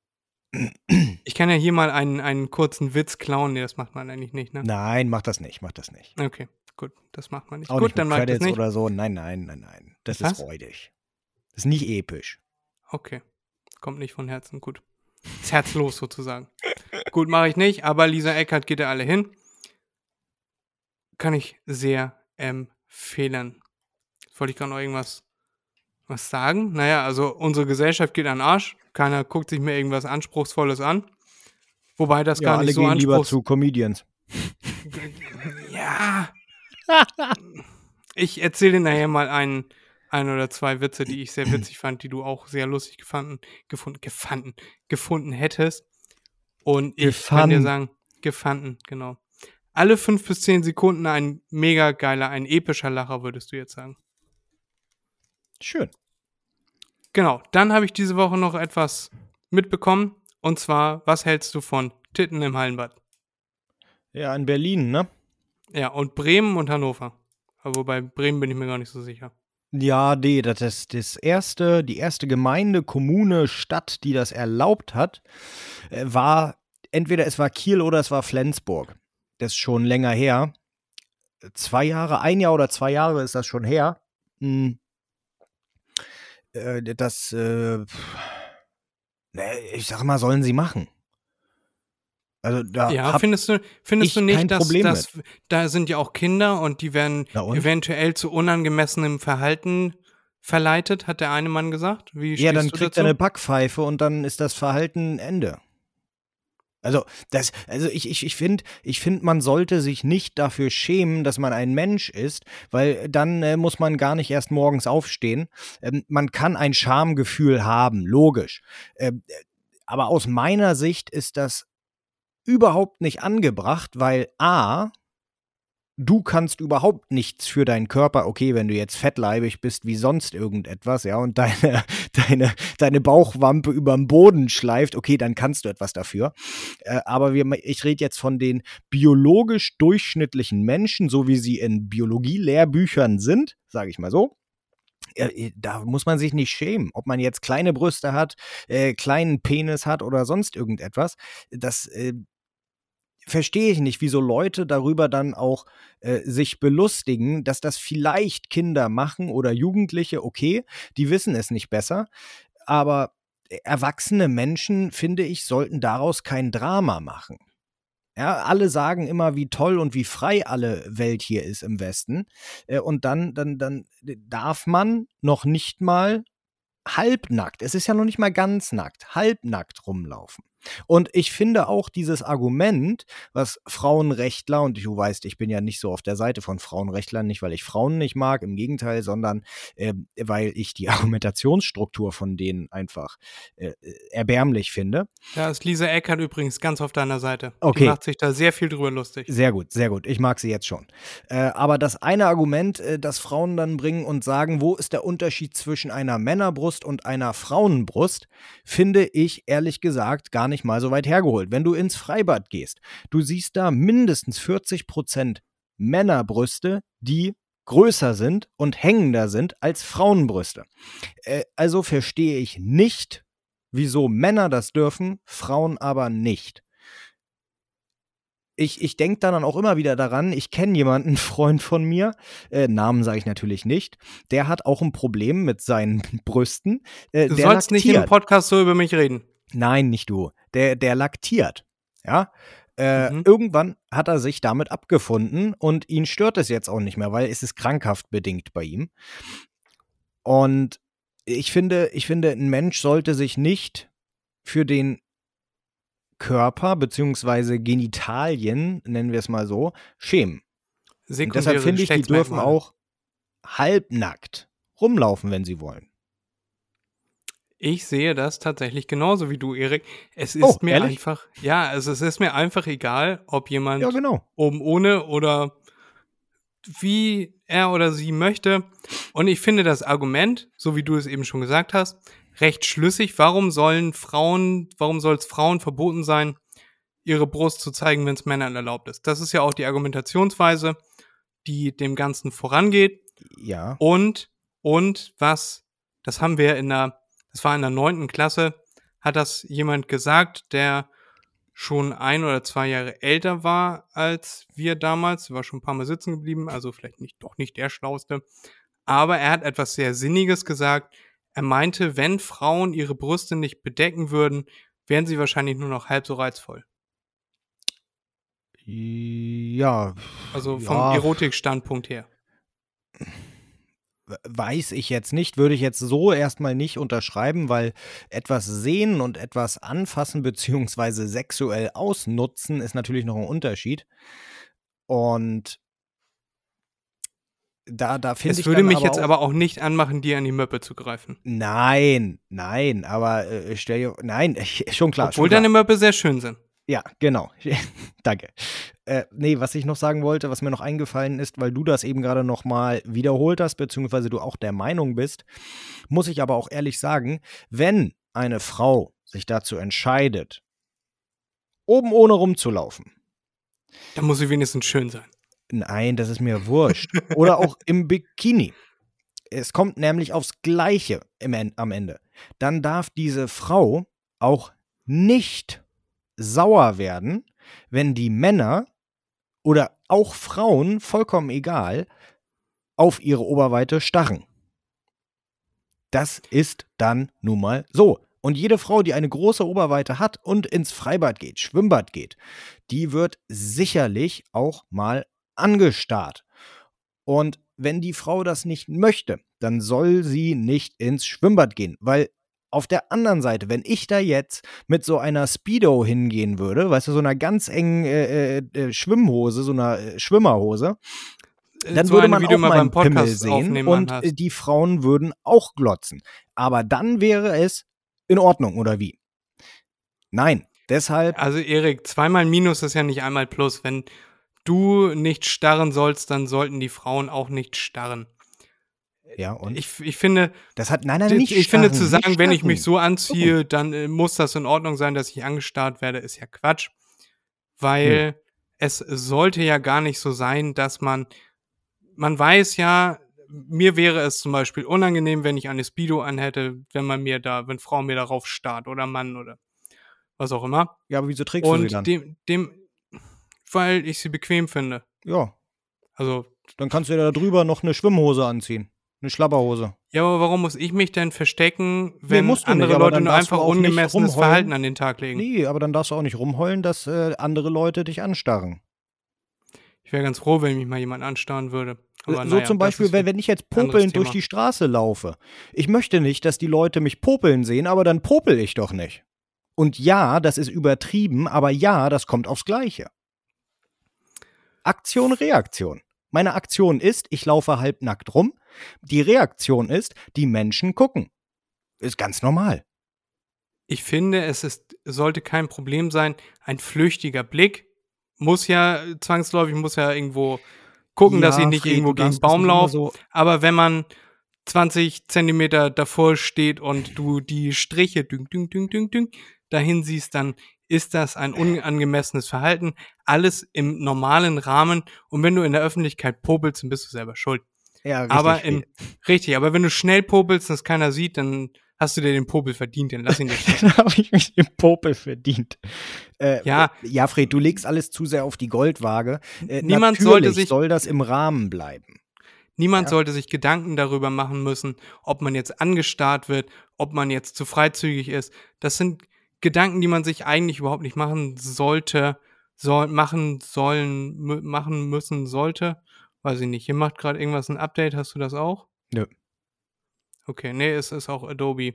Ich kann ja hier mal einen, einen kurzen Witz klauen. Nee, das macht man eigentlich nicht, ne? Nein, mach das nicht, mach das nicht. Okay, gut, das macht man nicht. Auch gut, nicht dann mit mach ich das nicht. oder so. Nein, nein, nein, nein. Das Was? ist freudig. Das ist nicht episch. Okay, kommt nicht von Herzen, gut. Ist herzlos sozusagen. gut, mache ich nicht, aber Lisa Eckert geht da alle hin. Kann ich sehr empfehlen. Wollte ich gerade noch irgendwas was sagen? Naja, also unsere Gesellschaft geht an den Arsch. Keiner guckt sich mehr irgendwas Anspruchsvolles an. Wobei das Ja, gar alle nicht so gehen lieber zu Comedians. Ja. Ich erzähle dir nachher mal einen, ein oder zwei Witze, die ich sehr witzig fand, die du auch sehr lustig gefunden, gefunden, gefunden, gefunden hättest. Und ich kann dir Gefanden. sagen, gefanden. Alle Gefanden. gefanden, genau. Alle fünf bis zehn Sekunden ein mega geiler, ein epischer Lacher, würdest du jetzt sagen. Schön. Genau, dann habe ich diese Woche noch etwas mitbekommen. Und zwar, was hältst du von Titten im Hallenbad? Ja, in Berlin, ne? Ja, und Bremen und Hannover. Aber wobei Bremen bin ich mir gar nicht so sicher. Ja, nee, das ist das erste, die erste Gemeinde, Kommune, Stadt, die das erlaubt hat, äh, war entweder es war Kiel oder es war Flensburg. Das ist schon länger her. Zwei Jahre, ein Jahr oder zwei Jahre ist das schon her. Hm. Äh, das, äh, ne, ich sag mal, sollen sie machen. Also da Ja, findest du, findest du nicht, dass, dass da sind ja auch Kinder und die werden und? eventuell zu unangemessenem Verhalten verleitet, hat der eine Mann gesagt. Wie Ja, dann du kriegt er eine Backpfeife und dann ist das Verhalten Ende. Also, das, also ich, ich, ich finde, ich find, man sollte sich nicht dafür schämen, dass man ein Mensch ist, weil dann äh, muss man gar nicht erst morgens aufstehen. Ähm, man kann ein Schamgefühl haben, logisch. Ähm, äh, aber aus meiner Sicht ist das überhaupt nicht angebracht, weil A, du kannst überhaupt nichts für deinen Körper, okay, wenn du jetzt fettleibig bist wie sonst irgendetwas, ja, und deine, deine, deine Bauchwampe überm Boden schleift, okay, dann kannst du etwas dafür. Äh, aber wir, ich rede jetzt von den biologisch durchschnittlichen Menschen, so wie sie in Biologie-Lehrbüchern sind, sage ich mal so. Da muss man sich nicht schämen, ob man jetzt kleine Brüste hat, äh, kleinen Penis hat oder sonst irgendetwas. Das äh, verstehe ich nicht, wieso Leute darüber dann auch äh, sich belustigen, dass das vielleicht Kinder machen oder Jugendliche, okay, die wissen es nicht besser, aber erwachsene Menschen, finde ich, sollten daraus kein Drama machen. Ja, alle sagen immer, wie toll und wie frei alle Welt hier ist im Westen. Äh, und dann, dann, dann darf man noch nicht mal halbnackt, es ist ja noch nicht mal ganz nackt, halbnackt rumlaufen. Und ich finde auch dieses Argument, was Frauenrechtler, und du weißt, ich bin ja nicht so auf der Seite von Frauenrechtlern, nicht weil ich Frauen nicht mag, im Gegenteil, sondern äh, weil ich die Argumentationsstruktur von denen einfach äh, erbärmlich finde. Da ist Lisa Eckert übrigens ganz auf deiner Seite. Okay. Die macht sich da sehr viel drüber lustig. Sehr gut, sehr gut. Ich mag sie jetzt schon. Äh, aber das eine Argument, äh, das Frauen dann bringen und sagen, wo ist der Unterschied zwischen einer Männerbrust und einer Frauenbrust, finde ich ehrlich gesagt gar nicht mal so weit hergeholt. Wenn du ins Freibad gehst, du siehst da mindestens 40 Prozent Männerbrüste, die größer sind und hängender sind als Frauenbrüste. Äh, also verstehe ich nicht, wieso Männer das dürfen, Frauen aber nicht ich, ich denke dann auch immer wieder daran, ich kenne jemanden, einen Freund von mir, äh, Namen sage ich natürlich nicht, der hat auch ein Problem mit seinen Brüsten. Äh, Du der sollst nicht laktiert. im Podcast so über mich reden. Nein, nicht du. Der, der laktiert. Ja. Äh, Mhm. Irgendwann hat er sich damit abgefunden und ihn stört es jetzt auch nicht mehr, weil es ist krankhaft bedingt bei ihm. Und ich finde, ich finde, ein Mensch sollte sich nicht für den Körper beziehungsweise Genitalien, nennen wir es mal so, schämen. Deshalb finde ich, die dürfen auch halbnackt rumlaufen, wenn sie wollen. Ich sehe das tatsächlich genauso wie du, Erik. Es ist Oh, mir ehrlich? einfach, ja, also es ist mir einfach egal, ob jemand Ja, genau. oben ohne oder wie er oder sie möchte. Und ich finde das Argument, so wie du es eben schon gesagt hast, recht schlüssig. Warum sollen Frauen, warum soll es Frauen verboten sein, ihre Brust zu zeigen, wenn es Männern erlaubt ist? Das ist ja auch die Argumentationsweise, die dem Ganzen vorangeht. Ja. Und, und was, das haben wir in der, das war in der neunten Klasse, hat das jemand gesagt, der schon ein oder zwei Jahre älter war als wir damals, war schon ein paar Mal sitzen geblieben, also vielleicht nicht, doch nicht der Schlauste. Aber er hat etwas sehr Sinniges gesagt. Er meinte, wenn Frauen ihre Brüste nicht bedecken würden, wären sie wahrscheinlich nur noch halb so reizvoll. Ja. Also vom Ja. Erotikstandpunkt her. Weiß ich jetzt nicht, würde ich jetzt so erstmal nicht unterschreiben, weil etwas sehen und etwas anfassen beziehungsweise sexuell ausnutzen ist natürlich noch ein Unterschied. Und da, da finde Es ich würde dann mich aber jetzt aber auch nicht anmachen, dir an die Möppe zu greifen. Nein, nein, aber äh, stell dir, nein, schon klar. Obwohl schon klar. deine Möppe sehr schön sind. Ja, genau. Danke. Äh, nee, was ich noch sagen wollte, was mir noch eingefallen ist, weil du das eben gerade noch mal wiederholt hast, beziehungsweise du auch der Meinung bist, muss ich aber auch ehrlich sagen, wenn eine Frau sich dazu entscheidet, oben ohne rumzulaufen, Da muss sie wenigstens schön sein. Nein, das ist mir wurscht. Oder auch im Bikini. Es kommt nämlich aufs Gleiche im am Ende. Dann darf diese Frau auch nicht sauer werden, wenn die Männer oder auch Frauen, vollkommen egal, auf ihre Oberweite starren. Das ist dann nun mal so. Und jede Frau, die eine große Oberweite hat und ins Freibad geht, Schwimmbad geht, die wird sicherlich auch mal angestarrt. Und wenn die Frau das nicht möchte, dann soll sie nicht ins Schwimmbad gehen, weil auf der anderen Seite, wenn ich da jetzt mit so einer Speedo hingehen würde, weißt du, so einer ganz engen äh, äh, äh, Schwimmhose, so einer äh, Schwimmerhose, dann so würde man wie auch immer meinen Pimmel sehen und hast. äh, die Frauen würden auch glotzen. Aber dann wäre es in Ordnung, oder wie? Nein, deshalb, Also Erik, zweimal Minus ist ja nicht einmal Plus. Wenn du nicht starren sollst, dann sollten die Frauen auch nicht starren. Ja, und Ich, ich finde, das hat, nein, nein, ich, nicht ich finde starren, zu nicht sagen, wenn ich mich so anziehe, dann äh, muss das in Ordnung sein, dass ich angestarrt werde, ist ja Quatsch. Weil es sollte ja gar nicht so sein, dass man, man weiß ja, mir wäre es zum Beispiel unangenehm, wenn ich eine Speedo anhätte, wenn man mir da, wenn Frau mir darauf starrt oder Mann oder was auch immer. Ja, aber wieso trägst du sie Und dann? dem, dem, weil ich sie bequem finde. Ja, Also, dann kannst du dir da drüber noch eine Schwimmhose anziehen. Eine Schlabberhose. ja, aber warum muss ich mich denn verstecken, wenn du andere nicht, Leute nur einfach ungemessenes. Verhalten an den Tag legen? Nee, aber dann darfst du auch nicht rumheulen, dass äh, andere Leute dich anstarren. Ich wäre ganz froh, wenn mich mal jemand anstarren würde. Aber so naja, zum Beispiel, wenn, wenn ich jetzt popelnd durch die Straße laufe. Ich möchte nicht, dass die Leute mich popeln sehen, aber dann popel ich doch nicht. Und ja, das ist übertrieben, aber ja, das kommt aufs Gleiche. Aktion, Reaktion. Meine Aktion ist, ich laufe halbnackt rum. Die Reaktion ist, die Menschen gucken. Ist ganz normal. Ich finde, es ist, sollte kein Problem sein. Ein flüchtiger Blick muss ja zwangsläufig, muss ja irgendwo gucken, dass ich nicht Fred, irgendwo gegen das Baum laufe. So, Aber wenn man 20 Zentimeter davor steht und du die Striche düng, düng, düng, düng, düng, dahin siehst, dann ist das ein unangemessenes Verhalten. Alles im normalen Rahmen. Und wenn du in der Öffentlichkeit popelst, dann bist du selber schuld. Ja, richtig aber im, richtig, aber wenn du schnell popelst und es keiner sieht, dann hast du dir den Popel verdient, dann lass ihn nicht. Dann habe ich mich den Popel verdient. Äh, Ja. ja, Fred, du legst alles zu sehr auf die Goldwaage. Äh, Niemand sollte sich- soll das im Rahmen bleiben. Niemand Ja. sollte sich Gedanken darüber machen müssen, ob man jetzt angestarrt wird, ob man jetzt zu freizügig ist. Das sind Gedanken, die man sich eigentlich überhaupt nicht machen sollte, soll, machen sollen, machen müssen sollte. Weiß ich nicht. Hier macht gerade irgendwas ein Update. Hast du das auch? Nö. Okay, nee, es ist auch Adobe.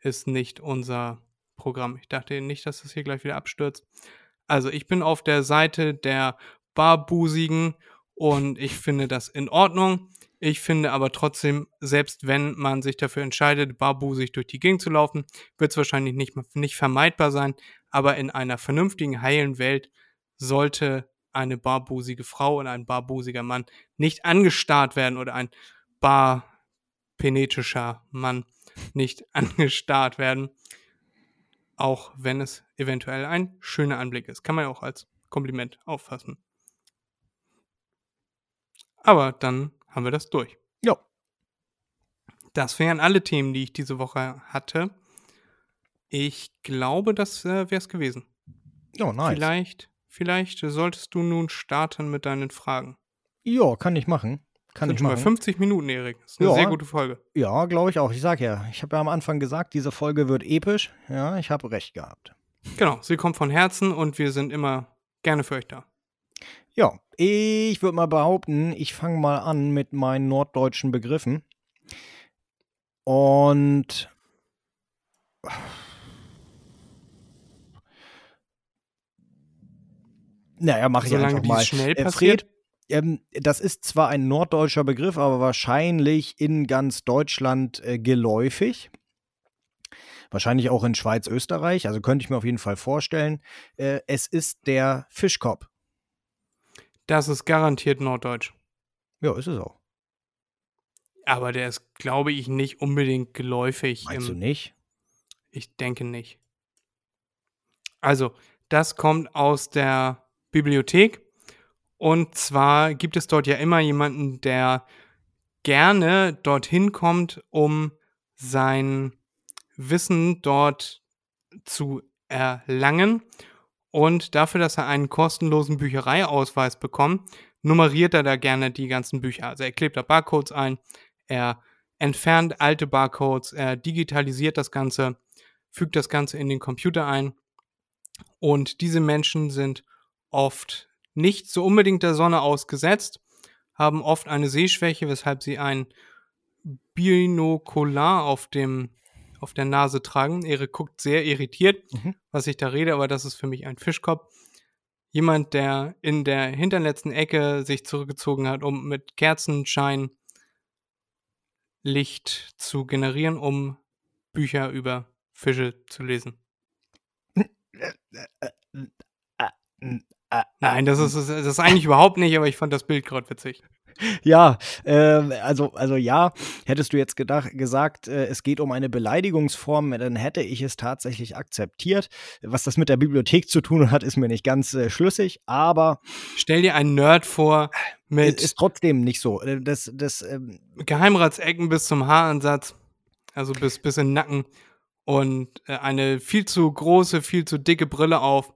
Ist nicht unser Programm. Ich dachte nicht, dass das hier gleich wieder abstürzt. Also, ich bin auf der Seite der Barbusigen und ich finde das in Ordnung. Ich finde aber trotzdem, selbst wenn man sich dafür entscheidet, barbusig durch die Gegend zu laufen, wird es wahrscheinlich nicht, nicht vermeidbar sein. Aber in einer vernünftigen, heilen Welt sollte eine barbusige Frau und ein barbusiger Mann nicht angestarrt werden oder ein barpenetischer Mann nicht angestarrt werden. Auch wenn es eventuell ein schöner Anblick ist. Kann man ja auch als Kompliment auffassen. Aber dann haben wir das durch. Ja. Das wären alle Themen, die ich diese Woche hatte. Ich glaube, das äh, wäre es gewesen. Ja, nice. Vielleicht, vielleicht solltest du nun starten mit deinen Fragen. Ja, kann ich machen. Kann Sind ich schon mal machen. 50 Minuten, Erik. Das ist eine Ja. sehr gute Folge. Ja, glaube ich auch. Ich sag ja, ich habe ja am Anfang gesagt, diese Folge wird episch. Ja, ich habe recht gehabt. Genau, sie kommt von Herzen und wir sind immer gerne für euch da. Ja, ich würde mal behaupten, ich fange mal an mit meinen norddeutschen Begriffen. Und naja, mache ich Solange einfach mal. schnell Äh, passiert. Fred, ähm, das ist zwar ein norddeutscher Begriff, aber wahrscheinlich in ganz Deutschland äh, geläufig. Wahrscheinlich auch in Schweiz, Österreich. Also könnte ich mir auf jeden Fall vorstellen. Äh, es ist der Fischkopf. Das ist garantiert Norddeutsch. Ja, ist es auch. Aber der ist, glaube ich, nicht unbedingt geläufig. Meinst du nicht? Ich denke nicht. Also, das kommt aus der Bibliothek. Und zwar gibt es dort ja immer jemanden, der gerne dorthin kommt, um sein Wissen dort zu erlangen. Und dafür, dass er einen kostenlosen Büchereiausweis bekommt, nummeriert er da gerne die ganzen Bücher. Also er klebt da Barcodes ein, er entfernt alte Barcodes, er digitalisiert das Ganze, fügt das Ganze in den Computer ein. Und diese Menschen sind oft nicht so unbedingt der Sonne ausgesetzt, haben oft eine Sehschwäche, weshalb sie ein Binokular auf dem auf der Nase tragen. Erik guckt sehr irritiert, Mhm. was ich da rede, aber das ist für mich ein Fischkopf. Jemand, der in der hinterletzten Ecke sich zurückgezogen hat, um mit Kerzenschein Licht zu generieren, um Bücher über Fische zu lesen. Nein, das ist, das ist eigentlich überhaupt nicht, aber ich fand das Bild gerade witzig. Ja, ähm, also, also ja, hättest du jetzt gedacht, gesagt, äh, es geht um eine Beleidigungsform, dann hätte ich es tatsächlich akzeptiert. Was das mit der Bibliothek zu tun hat, ist mir nicht ganz äh, schlüssig, aber Stell dir einen Nerd vor mit ist trotzdem nicht so. Äh, Das, das, ähm, Geheimratsecken bis zum Haaransatz, also bis, bis in den Nacken und äh, eine viel zu große, viel zu dicke Brille auf,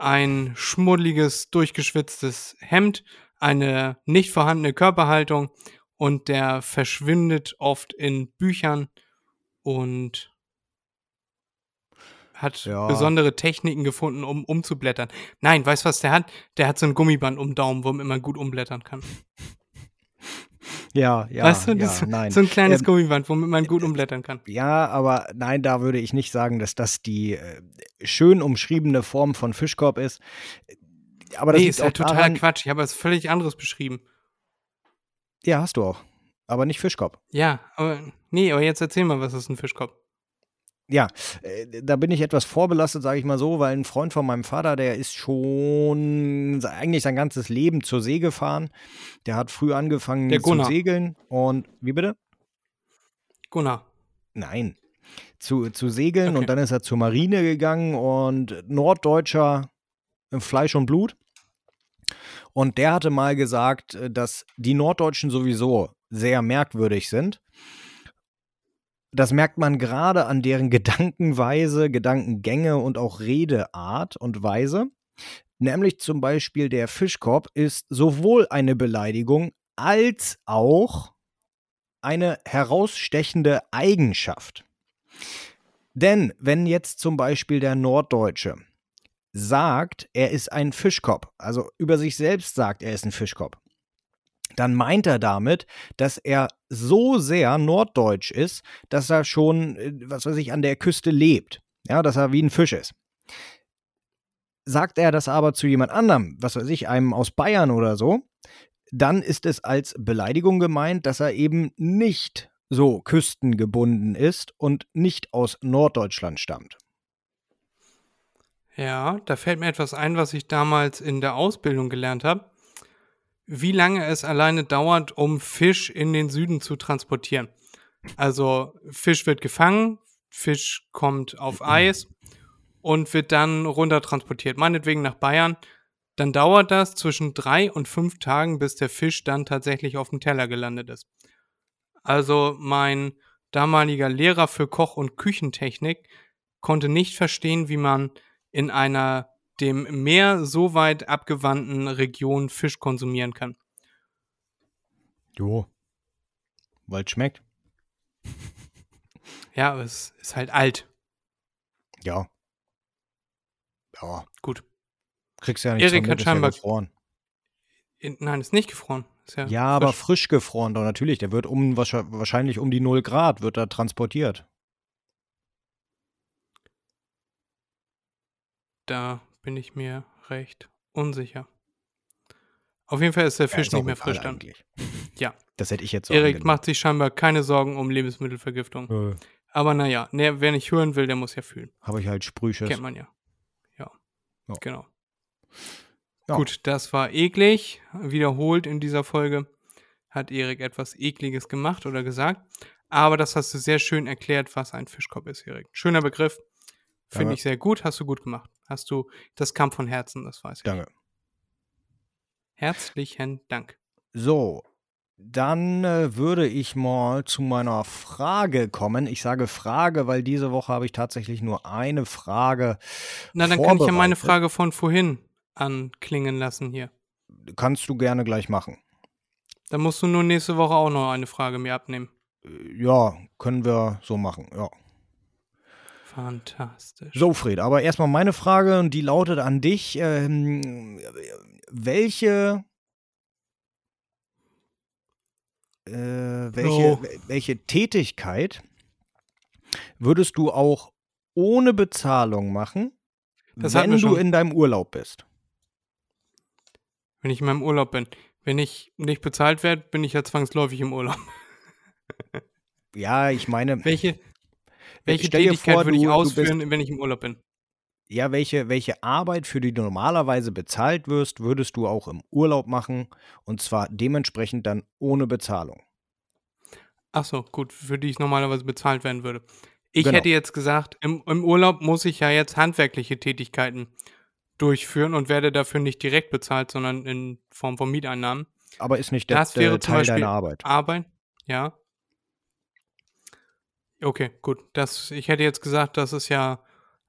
ein schmuddeliges, durchgeschwitztes Hemd, eine nicht vorhandene Körperhaltung und der verschwindet oft in Büchern und hat Ja. besondere Techniken gefunden, um umzublättern. Nein, weißt du, was der hat? Der hat so ein Gummiband um den Daumen, womit man gut umblättern kann. ja, ja, weißt du, ja, das, nein. so ein kleines Ähm, Gummiband, womit man gut umblättern kann. Ja, aber nein, da würde ich nicht sagen, dass das die äh, schön umschriebene Form von Fischkorb ist. Aber das nee, ist halt auch total daran, Quatsch. Ich habe was völlig anderes beschrieben. Ja, hast du auch. Aber nicht Fischkorb. Ja, aber nee, aber jetzt erzähl mal, was ist ein Fischkopf? Ja, äh, da bin ich etwas vorbelastet, sage ich mal so, weil ein Freund von meinem Vater, der ist schon eigentlich sein ganzes Leben zur See gefahren. Der hat früh angefangen zu segeln und wie bitte? Gunnar. Nein. Zu, zu segeln Okay. und dann ist er zur Marine gegangen und Norddeutscher Fleisch und Blut. Und der hatte mal gesagt, äh, dass die Norddeutschen sowieso sehr merkwürdig sind. Das merkt man gerade an deren Gedankenweise, Gedankengänge und auch Redeart und Weise. Nämlich zum Beispiel der Fischkorb ist sowohl eine Beleidigung als auch eine herausstechende Eigenschaft. Denn wenn jetzt zum Beispiel der Norddeutsche sagt, er ist ein Fischkopf, also über sich selbst sagt, er ist ein Fischkopf, dann meint er damit, dass er so sehr norddeutsch ist, dass er schon, äh, was weiß ich, an der Küste lebt. Ja, dass er wie ein Fisch ist. Sagt er das aber zu jemand anderem, was weiß ich, einem aus Bayern oder so, dann ist es als Beleidigung gemeint, dass er eben nicht so küstengebunden ist und nicht aus Norddeutschland stammt. Ja, da fällt mir etwas ein, was ich damals in der Ausbildung gelernt habe. Wie lange es alleine dauert, um Fisch in den Süden zu transportieren. Also Fisch wird gefangen, Fisch kommt auf Eis und wird dann runter transportiert, meinetwegen nach Bayern. Dann dauert das zwischen drei und fünf Tagen, bis der Fisch dann tatsächlich auf dem Teller gelandet ist. Also mein damaliger Lehrer für Koch- und Küchentechnik konnte nicht verstehen, wie man in einer dem Meer so weit abgewandten Region Fisch konsumieren kann. Jo. Weil es schmeckt. Ja, aber es ist halt alt. Ja. Ja. Gut. Kriegst ja nicht Erik hat scheinbar- gefroren. In, nein, ist nicht gefroren. Ist ja, Ja, aber frisch. frisch gefroren, doch natürlich. Der wird um wahrscheinlich- wahrscheinlich um die 0 Grad wird er transportiert. Da bin ich mir recht unsicher. Auf jeden Fall ist der Ja, Fisch ist auch nicht mehr frisch dann. eigentlich. Ja. Das hätte ich jetzt so Erik angenommen. macht sich scheinbar keine Sorgen um Lebensmittelvergiftung. Nö. Aber naja, ne, wer nicht hören will, der muss ja fühlen. Habe ich halt Sprüches. Kennt man ja. Ja. Ja. Genau. Ja. Gut, das war eklig. Wiederholt in dieser Folge hat Erik etwas Ekliges gemacht oder gesagt. Aber das hast du sehr schön erklärt, was ein Fischkopf ist, Erik. Schöner Begriff. Finde ich sehr gut. Hast du gut gemacht. Hast du, das kam von Herzen, das weiß ich. Danke. Herzlichen Dank. So, dann äh, würde ich mal zu meiner Frage kommen. Ich sage Frage, weil diese Woche habe ich tatsächlich nur eine Frage. Na, dann kann ich ja meine. Frage von vorhin anklingen lassen hier. Kannst du gerne gleich machen. Dann musst du nur nächste Woche auch noch eine Frage mir abnehmen. Äh, Ja, können wir so machen, ja. Fantastisch. So, Fred, aber erstmal meine Frage und die lautet an dich. Ähm, welche, äh, welche, Oh. welche Tätigkeit würdest du auch ohne Bezahlung machen, Das wenn du in deinem Urlaub bist? Wenn ich in meinem Urlaub bin. Wenn ich nicht bezahlt werde, bin ich ja zwangsläufig im Urlaub. Ja, ich meine, Welche, welche stell Tätigkeit vor, würde ich du- du ausführen, wenn ich im Urlaub bin? ja, welche, welche Arbeit, für die du normalerweise bezahlt wirst, würdest du auch im Urlaub machen und zwar dementsprechend dann ohne Bezahlung. Ach so, gut, für die ich normalerweise bezahlt werden würde. Ich Genau. hätte jetzt gesagt, im, im Urlaub muss ich ja jetzt handwerkliche Tätigkeiten durchführen und werde dafür nicht direkt bezahlt, sondern in Form von Mieteinnahmen. Aber ist nicht der, Das wäre der zum Teil Beispiel deiner Arbeit. Arbeit, ja. Okay, gut. Das, ich hätte jetzt gesagt, das ist ja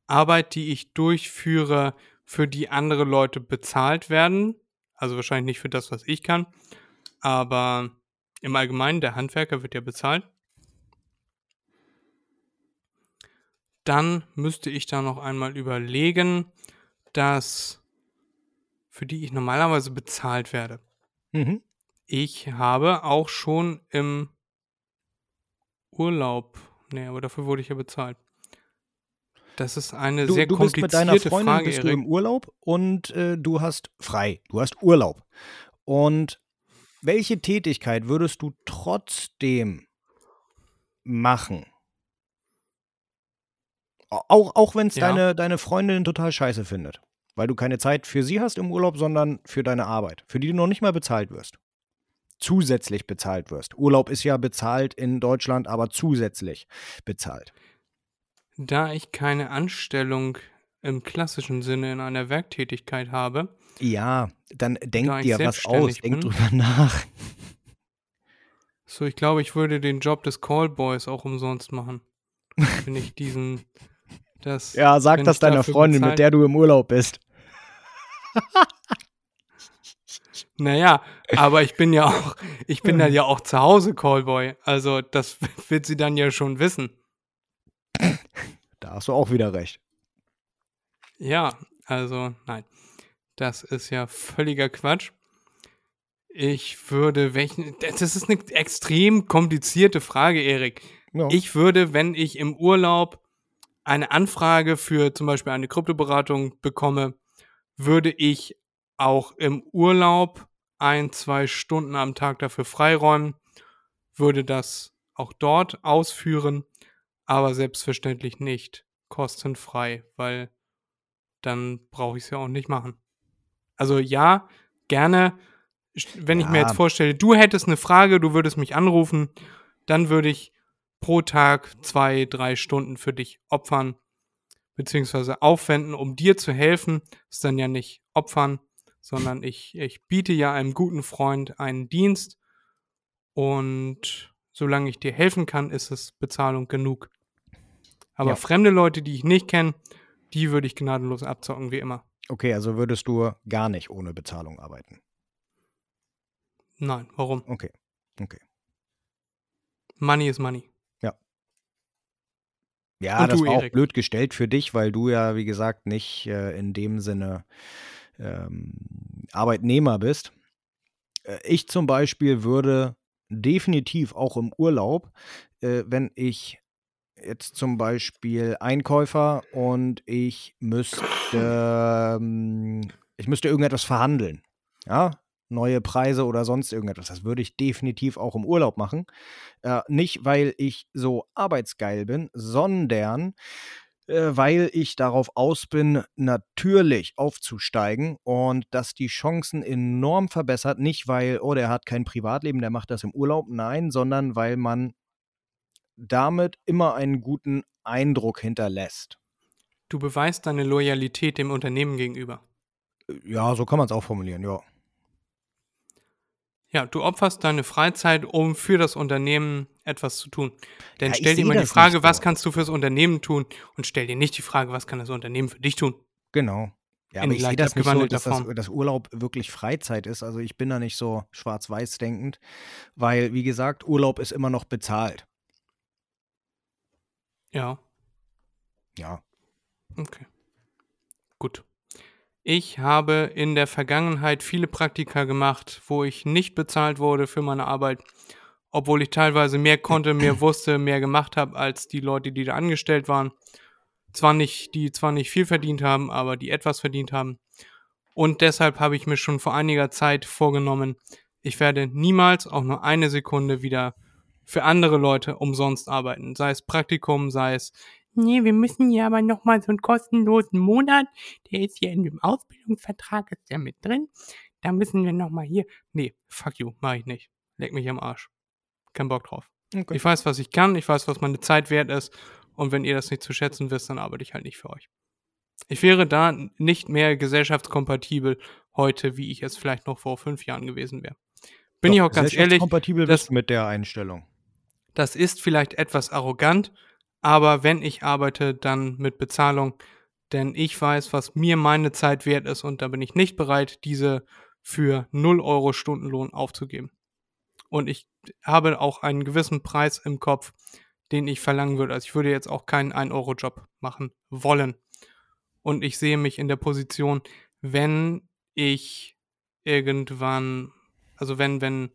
Arbeit, die ich durchführe, für die andere Leute bezahlt werden. Also wahrscheinlich nicht für das, was ich kann. Aber im Allgemeinen, der Handwerker wird ja bezahlt. Dann müsste ich da noch einmal überlegen, dass für die ich normalerweise bezahlt werde. Mhm. Ich habe auch schon im Urlaub. Nee, aber dafür wurde ich ja bezahlt. Das ist eine Du, sehr du bist komplizierte mit deiner Freundin Frage, bist du im Urlaub und äh, du hast frei, du hast Urlaub. Und welche Tätigkeit würdest du trotzdem machen? Au- Auch, auch wenn es Ja. deine, deine Freundin total scheiße findet. Weil du keine Zeit für sie hast im Urlaub, sondern für deine Arbeit, für die du noch nicht mal bezahlt wirst. Zusätzlich bezahlt wirst. Urlaub ist ja bezahlt in Deutschland, aber zusätzlich bezahlt. Da ich keine Anstellung im klassischen Sinne in einer Werktätigkeit habe, Ja, dann denk Da dir was aus, denk bin. drüber nach. so ich glaube, ich würde den Job des Callboys auch umsonst machen. Wenn ich diesen. Das, Ja, sag das deiner Freundin, bezahlt- mit der du im Urlaub bist. Naja, aber ich bin ja auch, ich bin dann ja auch zu Hause Callboy. Also das wird sie dann ja schon wissen. Da hast du auch wieder recht. Ja, also nein. Das ist ja völliger Quatsch. Ich würde welchen. Das ist eine extrem komplizierte Frage, Erik. Ja. Ich würde, wenn ich im Urlaub eine Anfrage für zum Beispiel eine Kryptoberatung bekomme, würde ich auch im Urlaub ein, zwei Stunden am Tag dafür freiräumen, würde das auch dort ausführen, aber selbstverständlich nicht kostenfrei, weil dann brauche ich es ja auch nicht machen. Also ja, gerne, wenn ich mir Ja. jetzt vorstelle, du hättest eine Frage, du würdest mich anrufen, dann würde ich pro Tag zwei, drei Stunden für dich opfern, beziehungsweise aufwenden, um dir zu helfen. Ist dann ja nicht opfern, sondern ich, ich biete ja einem guten Freund einen Dienst und solange ich dir helfen kann, ist es Bezahlung genug. Aber Ja. fremde Leute, die ich nicht kenne, die würde ich gnadenlos abzocken, wie immer. Okay, also würdest du gar nicht ohne Bezahlung arbeiten. Nein, warum? Okay. Okay. Money is money. Ja, Und das du, war auch Erik? blöd gestellt für dich, weil du ja, wie gesagt, nicht äh, in dem Sinne ähm, Arbeitnehmer bist. Äh, ich zum Beispiel würde definitiv auch im Urlaub, äh, wenn ich jetzt zum Beispiel Einkäufer und ich müsste, ähm, ich müsste irgendetwas verhandeln. Ja, neue Preise oder sonst irgendetwas. Das würde ich definitiv auch im Urlaub machen. Äh, nicht, weil ich so arbeitsgeil bin, sondern weil ich darauf aus bin, natürlich aufzusteigen und das die Chancen enorm verbessert. Nicht, weil, oh, der hat kein Privatleben, der macht das im Urlaub. Nein, sondern weil man damit immer einen guten Eindruck hinterlässt. Du beweist deine Loyalität dem Unternehmen gegenüber. Ja, so kann man es auch formulieren, ja. Ja, du opferst deine Freizeit, um für das Unternehmen etwas zu tun. Denn Ja, stell dir immer die Frage, nicht was so. kannst du fürs Unternehmen tun? Und stell dir nicht die Frage, was kann das Unternehmen für dich tun? Genau. Ja, aber ich sehe das nicht so, dass das, dass Urlaub wirklich Freizeit ist. Also ich bin da nicht so schwarz-weiß denkend, weil, wie gesagt, Urlaub ist immer noch bezahlt. Ja, Ja. okay. Gut. Ich habe in der Vergangenheit viele Praktika gemacht, wo ich nicht bezahlt wurde für meine Arbeit, obwohl ich teilweise mehr konnte, mehr wusste, mehr gemacht habe als die Leute, die da angestellt waren. Zwar nicht, die zwar nicht viel verdient haben, aber die etwas verdient haben. Und deshalb habe ich mir schon vor einiger Zeit vorgenommen, ich werde niemals auch nur eine Sekunde wieder für andere Leute umsonst arbeiten. Sei es Praktikum, sei es, nee, wir müssen ja aber nochmal so einen kostenlosen Monat, der ist hier in dem Ausbildungsvertrag, ist der mit drin. Da müssen wir nochmal hier. Nee, fuck you, mach ich nicht. Leck mich am Arsch. Kein Bock drauf. Okay. Ich weiß, was ich kann, ich weiß, was meine Zeit wert ist. Und wenn ihr das nicht zu schätzen wisst, dann arbeite ich halt nicht für euch. Ich wäre da nicht mehr gesellschaftskompatibel heute, wie ich es vielleicht noch vor fünf Jahren gewesen wäre. Bin ich auch ganz ehrlich, kompatibel das- bist du mit der Einstellung. das ist vielleicht etwas arrogant, aber wenn ich arbeite, dann mit Bezahlung, denn ich weiß, was mir meine Zeit wert ist und da bin ich nicht bereit, diese für 0 Euro Stundenlohn aufzugeben. Und ich habe auch einen gewissen Preis im Kopf, den ich verlangen würde. Also ich würde jetzt auch keinen 1-Euro-Job machen wollen. Und ich sehe mich in der Position, wenn ich irgendwann, also wenn, wenn,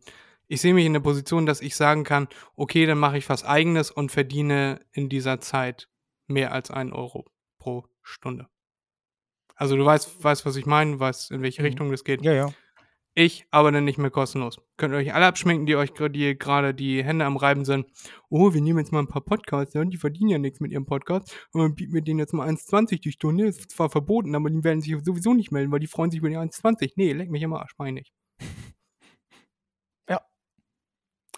ich sehe mich in der Position, dass ich sagen kann, okay, dann mache ich was eigenes und verdiene in dieser Zeit mehr als 1 Euro pro Stunde. Also du weißt, weißt was ich meine, weißt, in welche Mhm. Richtung das geht. Ja, ja. Ich aber dann nicht mehr kostenlos. Könnt ihr euch alle abschminken, die euch die gerade die Hände am Reiben sind. Oh, wir nehmen jetzt mal ein paar Podcasts, ja, die verdienen ja nichts mit ihrem Podcast. Und dann bieten wir denen jetzt mal 1,20 die Stunde. Ist zwar verboten, aber die werden sich sowieso nicht melden, weil die freuen sich über die 1,20. Nee, leck mich am Arsch, meine ich. Ja.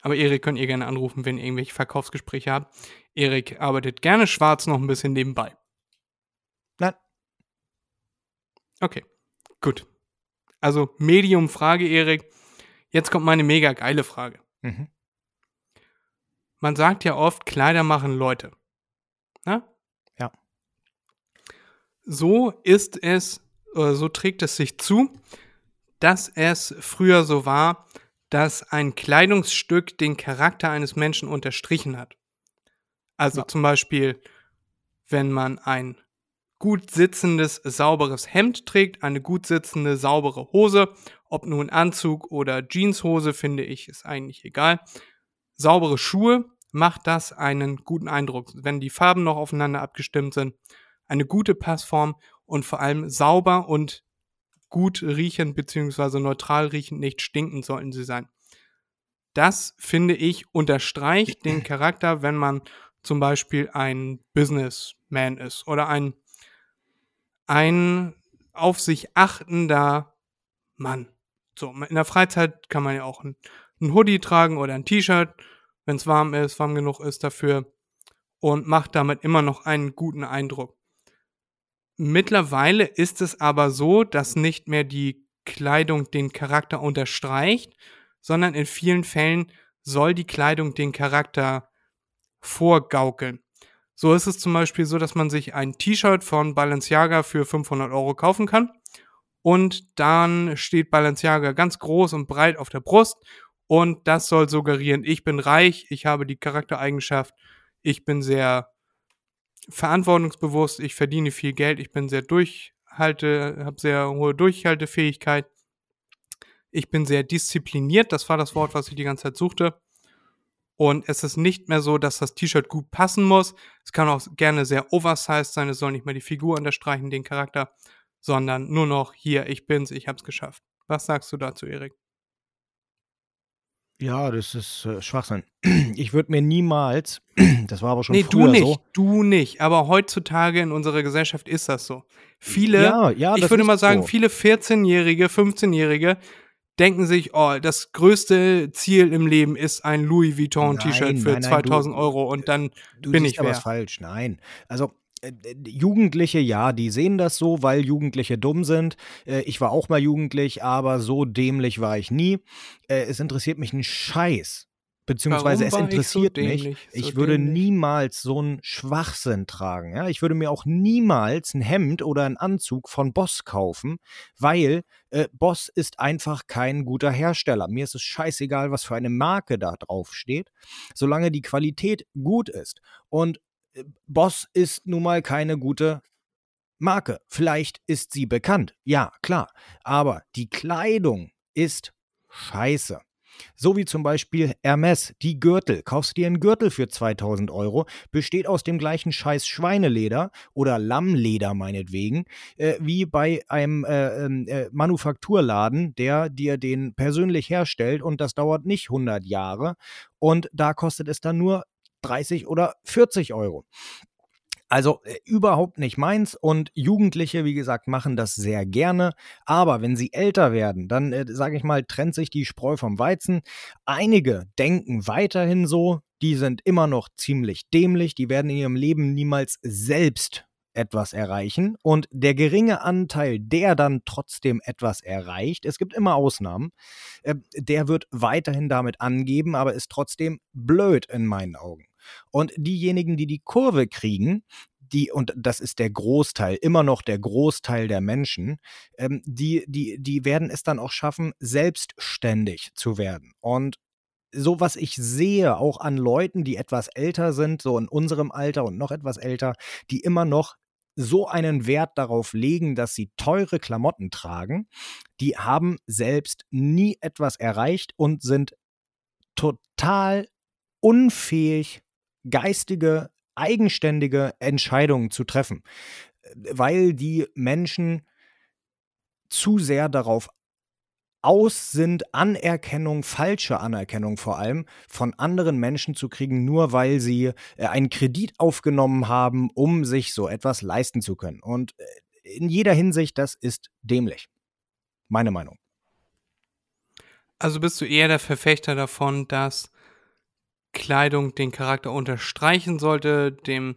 Aber Erik könnt ihr gerne anrufen, wenn ihr irgendwelche Verkaufsgespräche habt. Erik arbeitet gerne schwarz noch ein bisschen nebenbei. Nein. Okay, gut. Also Medium-Frage, Erik. Jetzt kommt meine mega geile Frage. Mhm. Man sagt ja oft, Kleider machen Leute. Na? Ja. So ist es, äh, so trägt es sich zu, dass es früher so war, dass ein Kleidungsstück den Charakter eines Menschen unterstrichen hat. Also Ja. zum Beispiel, wenn man ein gut sitzendes, sauberes Hemd trägt, eine gut sitzende, saubere Hose, ob nun Anzug oder Jeanshose, finde ich, ist eigentlich egal. Saubere Schuhe macht das einen guten Eindruck, wenn die Farben noch aufeinander abgestimmt sind. Eine gute Passform und vor allem sauber und gut riechend bzw. neutral riechend, nicht stinkend sollten sie sein. Das, finde ich, unterstreicht den Charakter, wenn man zum Beispiel ein Businessman ist oder ein, ein auf sich achtender Mann. So, in der Freizeit kann man ja auch ein, ein Hoodie tragen oder ein T-Shirt, wenn es warm ist, warm genug ist dafür und macht damit immer noch einen guten Eindruck. Mittlerweile ist es aber so, dass nicht mehr die Kleidung den Charakter unterstreicht, sondern in vielen Fällen soll die Kleidung den Charakter vorgaukeln. So ist es zum Beispiel so, dass man sich ein T-Shirt von Balenciaga für 500 Euro kaufen kann. Und dann steht Balenciaga ganz groß und breit auf der Brust. Und das soll suggerieren, ich bin reich, ich habe die Charaktereigenschaft, ich bin sehr verantwortungsbewusst, ich verdiene viel Geld, ich bin sehr durchhalte, habe sehr hohe Durchhaltefähigkeit, ich bin sehr diszipliniert, das war das Wort, was ich die ganze Zeit suchte. Und es ist nicht mehr so, dass das T-Shirt gut passen muss. Es kann auch gerne sehr oversized sein. Es soll nicht mehr die Figur unterstreichen, den Charakter, sondern nur noch hier, ich bin's, ich hab's geschafft. Was sagst du dazu, Erik? Ja, das ist äh, Schwachsinn. Ich würde mir niemals, das war aber schon Nee, früher du nicht, so. du nicht. Aber heutzutage in unserer Gesellschaft ist das so. Viele, Ja, ja, ich würde mal sagen, so. viele 14-Jährige, 15-Jährige denken sich, oh, das größte Ziel im Leben ist ein Louis Vuitton-T-Shirt für nein, nein, 2000 du- Euro und dann Du bin ich wer. falsch. Nein. Also äh, Jugendliche, ja, die sehen das so, weil Jugendliche dumm sind. Äh, ich war auch mal jugendlich, aber so dämlich war ich nie. Äh, es interessiert mich ein Scheiß. Beziehungsweise es Warum war ich so interessiert mich. dämlich, so ich würde dämlich? niemals so einen Schwachsinn tragen. Ja? Ich würde mir auch niemals ein Hemd oder einen Anzug von Boss kaufen, weil äh, Boss ist einfach kein guter Hersteller. Mir ist es scheißegal, was für eine Marke da drauf steht, solange die Qualität gut ist. Und äh, Boss ist nun mal keine gute Marke. Vielleicht ist sie bekannt, ja, klar. Aber die Kleidung ist scheiße. So wie zum Beispiel Hermes, die Gürtel. Kaufst du dir einen Gürtel für 2000 Euro, besteht aus dem gleichen Scheiß Schweineleder oder Lammleder meinetwegen, äh, wie bei einem äh, ähm, äh, Manufakturladen, der dir den persönlich herstellt und das dauert nicht 100 Jahre und da kostet es dann nur 30 oder 40 Euro. Also äh, überhaupt nicht meins und Jugendliche, wie gesagt, machen das sehr gerne. Aber wenn sie älter werden, dann äh, sage ich mal, trennt sich die Spreu vom Weizen. Einige denken weiterhin so, die sind immer noch ziemlich dämlich, die werden in ihrem Leben niemals selbst etwas erreichen und der geringe Anteil, der dann trotzdem etwas erreicht, es gibt immer Ausnahmen, äh, der wird weiterhin damit angeben, aber ist trotzdem blöd in meinen Augen. Und diejenigen, die die Kurve kriegen, die, und das ist der Großteil, immer noch der Großteil der Menschen, ähm, die, die, die werden es dann auch schaffen, selbstständig zu werden. Und so was ich sehe, auch an Leuten, die etwas älter sind, so in unserem Alter und noch etwas älter, die immer noch so einen Wert darauf legen, dass sie teure Klamotten tragen, die haben selbst nie etwas erreicht und sind total unfähig, geistige, eigenständige Entscheidungen zu treffen, weil die Menschen zu sehr darauf aus sind, Anerkennung, falsche Anerkennung vor allem, von anderen Menschen zu kriegen, nur weil sie äh, einen Kredit aufgenommen haben, um sich so etwas leisten zu können. Und äh, in jeder Hinsicht, das ist dämlich. Meine Meinung. Also bist du eher der Verfechter davon, dass Kleidung den Charakter unterstreichen sollte, dem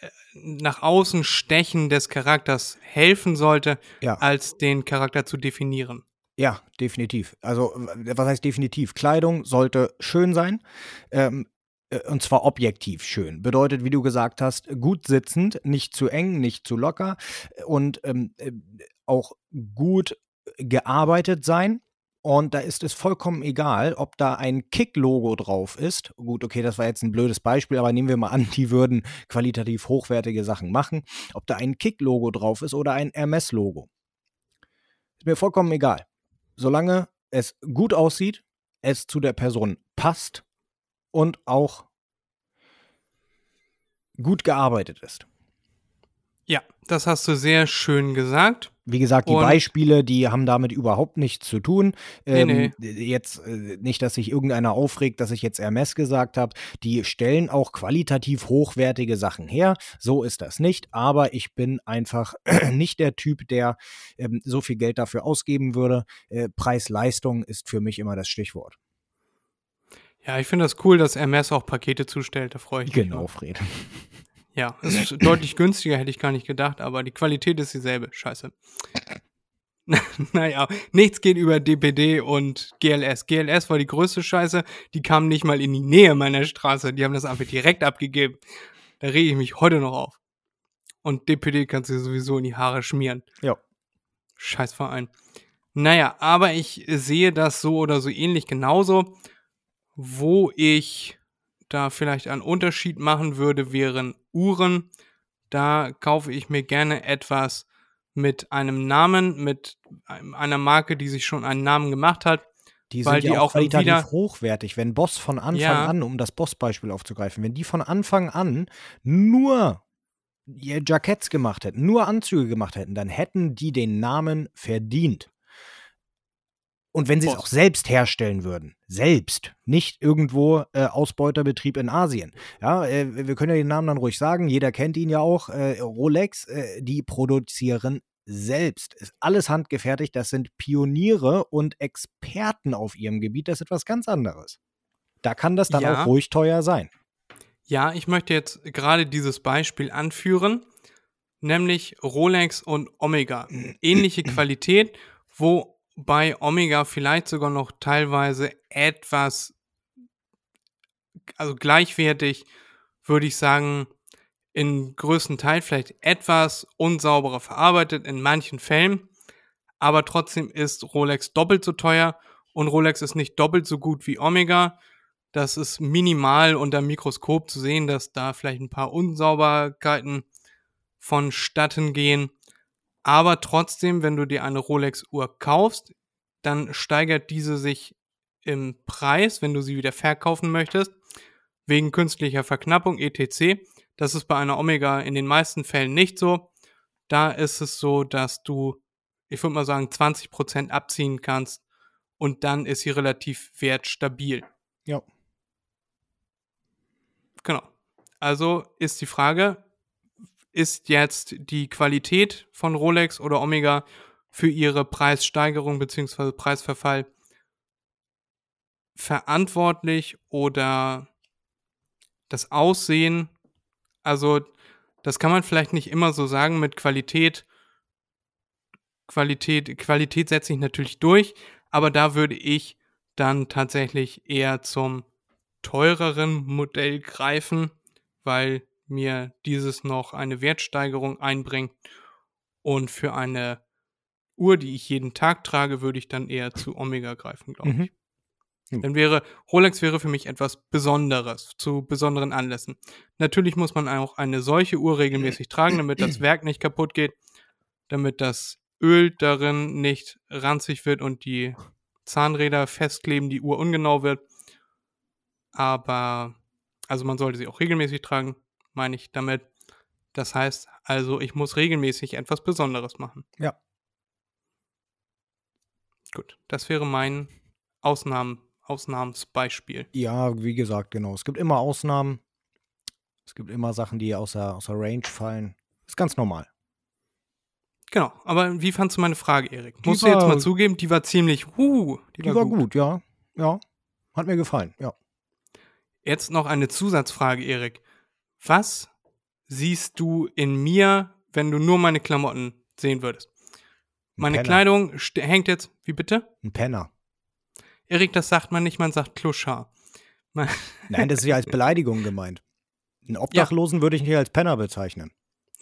äh, nach außen Stechen des Charakters helfen sollte, Ja. als den Charakter zu definieren. Ja, definitiv. Also, was heißt definitiv? Kleidung sollte schön sein. Ähm, äh, und zwar objektiv schön. Bedeutet, wie du gesagt hast, gut sitzend, nicht zu eng, nicht zu locker und ähm, äh, auch gut gearbeitet sein. Und da ist es vollkommen egal, ob da ein Kick-Logo drauf ist. Gut, okay, das war jetzt ein blödes Beispiel, aber nehmen wir mal an, die würden qualitativ hochwertige Sachen machen. Ob da ein Kick-Logo drauf ist oder ein Hermes-Logo. Ist mir vollkommen egal. Solange es gut aussieht, es zu der Person passt und auch gut gearbeitet ist. Ja, das hast du sehr schön gesagt. Wie gesagt, die Und- Beispiele, die haben damit überhaupt nichts zu tun. Nee, Ähm, Jetzt äh, nicht, dass sich irgendeiner aufregt, dass ich jetzt Hermes gesagt habe. Die stellen auch qualitativ hochwertige Sachen her. So ist das nicht. Aber ich bin einfach nicht der Typ, der ähm, so viel Geld dafür ausgeben würde. Äh, Preis-Leistung ist für mich immer das Stichwort. Ja, ich finde das cool, dass Hermes auch Pakete zustellt. Da freue ich mich. Genau. Fred. Ja, es ist deutlich günstiger, hätte ich gar nicht gedacht, aber die Qualität ist dieselbe. Scheiße. naja, nichts geht über DPD und GLS. GLS war die größte Scheiße. Die kamen nicht mal in die Nähe meiner Straße. Die haben das einfach direkt abgegeben. Da rege ich mich heute noch auf. Und DPD kannst du sowieso in die Haare schmieren. Ja. Scheiß Verein. Naja, aber ich sehe das so oder so ähnlich genauso. Wo ich da vielleicht einen Unterschied machen würde, wären Uhren. Da kaufe ich mir gerne etwas mit einem Namen, mit einer Marke, die sich schon einen Namen gemacht hat. Die sind ja auch auch qualitativ wieder- hochwertig. Wenn Boss von Anfang Ja. an, um das Boss-Beispiel aufzugreifen, wenn die von Anfang an nur ihr Jacketts gemacht hätten, nur Anzüge gemacht hätten, dann hätten die den Namen verdient. Und wenn sie es auch selbst herstellen würden, selbst, nicht irgendwo äh, Ausbeuterbetrieb in Asien. Ja, äh, wir können ja den Namen dann ruhig sagen, jeder kennt ihn ja auch. Äh, Rolex, äh, die produzieren selbst. Ist alles handgefertigt, das sind Pioniere und Experten auf ihrem Gebiet, das ist etwas ganz anderes. Da kann das dann Ja. auch ruhig teuer sein. Ja, ich möchte jetzt gerade dieses Beispiel anführen, nämlich Rolex und Omega. Ähnliche Qualität, wobei Omega vielleicht sogar noch teilweise etwas, also gleichwertig, würde ich sagen, in größten Teil vielleicht etwas unsauberer verarbeitet in manchen Fällen, aber trotzdem ist Rolex doppelt so teuer und Rolex ist nicht doppelt so gut wie Omega. Das ist minimal unter Mikroskop zu sehen, dass da vielleicht ein paar Unsauberkeiten vonstatten gehen. Aber trotzdem, wenn du dir eine Rolex-Uhr kaufst, dann steigert diese sich im Preis, wenn du sie wieder verkaufen möchtest, wegen künstlicher Verknappung etc. Das ist bei einer Omega in den meisten Fällen nicht so. Da ist es so, dass du, ich würde mal sagen, 20% abziehen kannst und dann ist sie relativ wertstabil. Ja. Genau. Also ist die Frage, ist jetzt die Qualität von Rolex oder Omega für ihre Preissteigerung bzw. Preisverfall verantwortlich oder das Aussehen? Also das kann man vielleicht nicht immer so sagen mit Qualität. Qualität, Qualität setzt sich natürlich durch, aber da würde ich dann tatsächlich eher zum teureren Modell greifen, weil mir dieses noch eine Wertsteigerung einbringt. Und für eine Uhr, die ich jeden Tag trage, würde ich dann eher zu Omega greifen, glaube Mhm. ich. Hm. Dann wäre Rolex wäre für mich etwas Besonderes zu besonderen Anlässen. Natürlich muss man auch eine solche Uhr regelmäßig tragen, damit das Werk nicht kaputt geht, damit das Öl darin nicht ranzig wird und die Zahnräder festkleben, die Uhr ungenau wird. Aber, also man sollte sie auch regelmäßig tragen, meine ich damit. Das heißt also, ich muss regelmäßig etwas Besonderes machen. Ja. Gut, das wäre mein Ausnahmen, Ausnahmsbeispiel. Ja, wie gesagt, genau. Es gibt immer Ausnahmen. Es gibt immer Sachen, die außer, außer Range fallen. Ist ganz normal. Genau, aber wie fandst du meine Frage, Erik? Musst du jetzt war- mal zugeben, die war ziemlich, uh, die, Die war gut, ja. Ja. Hat mir gefallen, ja. Jetzt noch eine Zusatzfrage, Erik. Was siehst du in mir, wenn du nur meine Klamotten sehen würdest? Ein Meine. Kleidung hängt jetzt, wie bitte? Ein Penner. Erik, das sagt man nicht, man sagt Kluschar. Man, Nein, das ist ja als Beleidigung gemeint. Einen Obdachlosen würde ich nicht als Penner bezeichnen.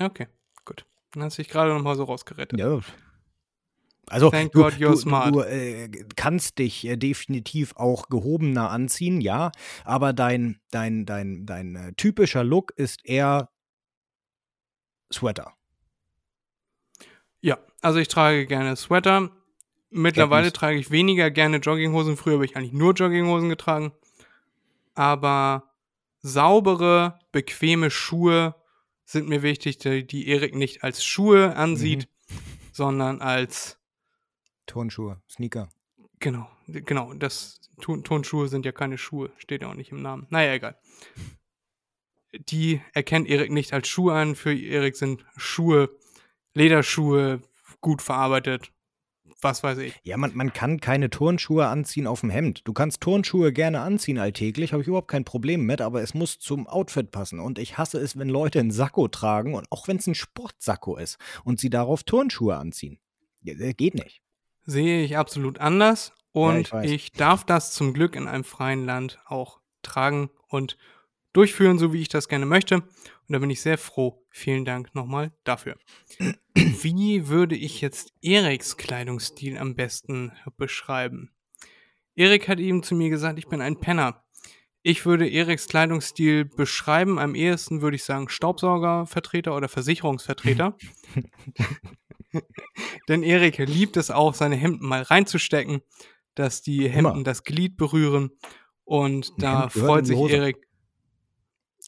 okay, gut. Dann hast du dich gerade noch mal so rausgerettet. Ja. Also, Thank du, God you're du, smart. du äh, kannst dich äh, definitiv auch gehobener anziehen, ja, aber dein, dein, dein, dein äh, typischer Look ist eher Sweater. Ja, also ich trage gerne Sweater. Mittlerweile trage ich weniger gerne Jogginghosen. Früher habe ich eigentlich nur Jogginghosen getragen. Aber saubere, bequeme Schuhe sind mir wichtig, die, die Erik nicht als Schuhe ansieht, sondern als, Turnschuhe, Sneaker. genau, genau, das Ton, Tonschuhe sind ja keine Schuhe, steht ja auch nicht im Namen. Naja, egal. Die erkennt Erik nicht als Schuhe an. Für Erik sind Schuhe, Lederschuhe, gut verarbeitet. Was weiß ich. Ja, man, man kann keine Turnschuhe anziehen auf dem Hemd. Du kannst Turnschuhe gerne anziehen alltäglich, habe ich überhaupt kein Problem mit, aber es muss zum Outfit passen. Und ich hasse es, wenn Leute einen Sakko tragen und auch wenn es ein Sportsakko ist und sie darauf Turnschuhe anziehen. Das geht nicht. Sehe ich absolut anders. Und ich weiß. ich darf das zum Glück in einem freien Land auch tragen und durchführen, so wie ich das gerne möchte. Und da bin ich sehr froh. Vielen Dank nochmal dafür. Wie würde ich jetzt Eriks Kleidungsstil am besten beschreiben? Erik hat eben zu mir gesagt, ich bin ein Penner. Ich würde Eriks Kleidungsstil beschreiben. Am ehesten würde ich sagen Staubsaugervertreter oder Versicherungsvertreter. Denn Erik liebt es auch, seine Hemden mal reinzustecken, dass die Hemden Immer. das Glied berühren. Und Ein da Hemd freut sich Hose. Erik.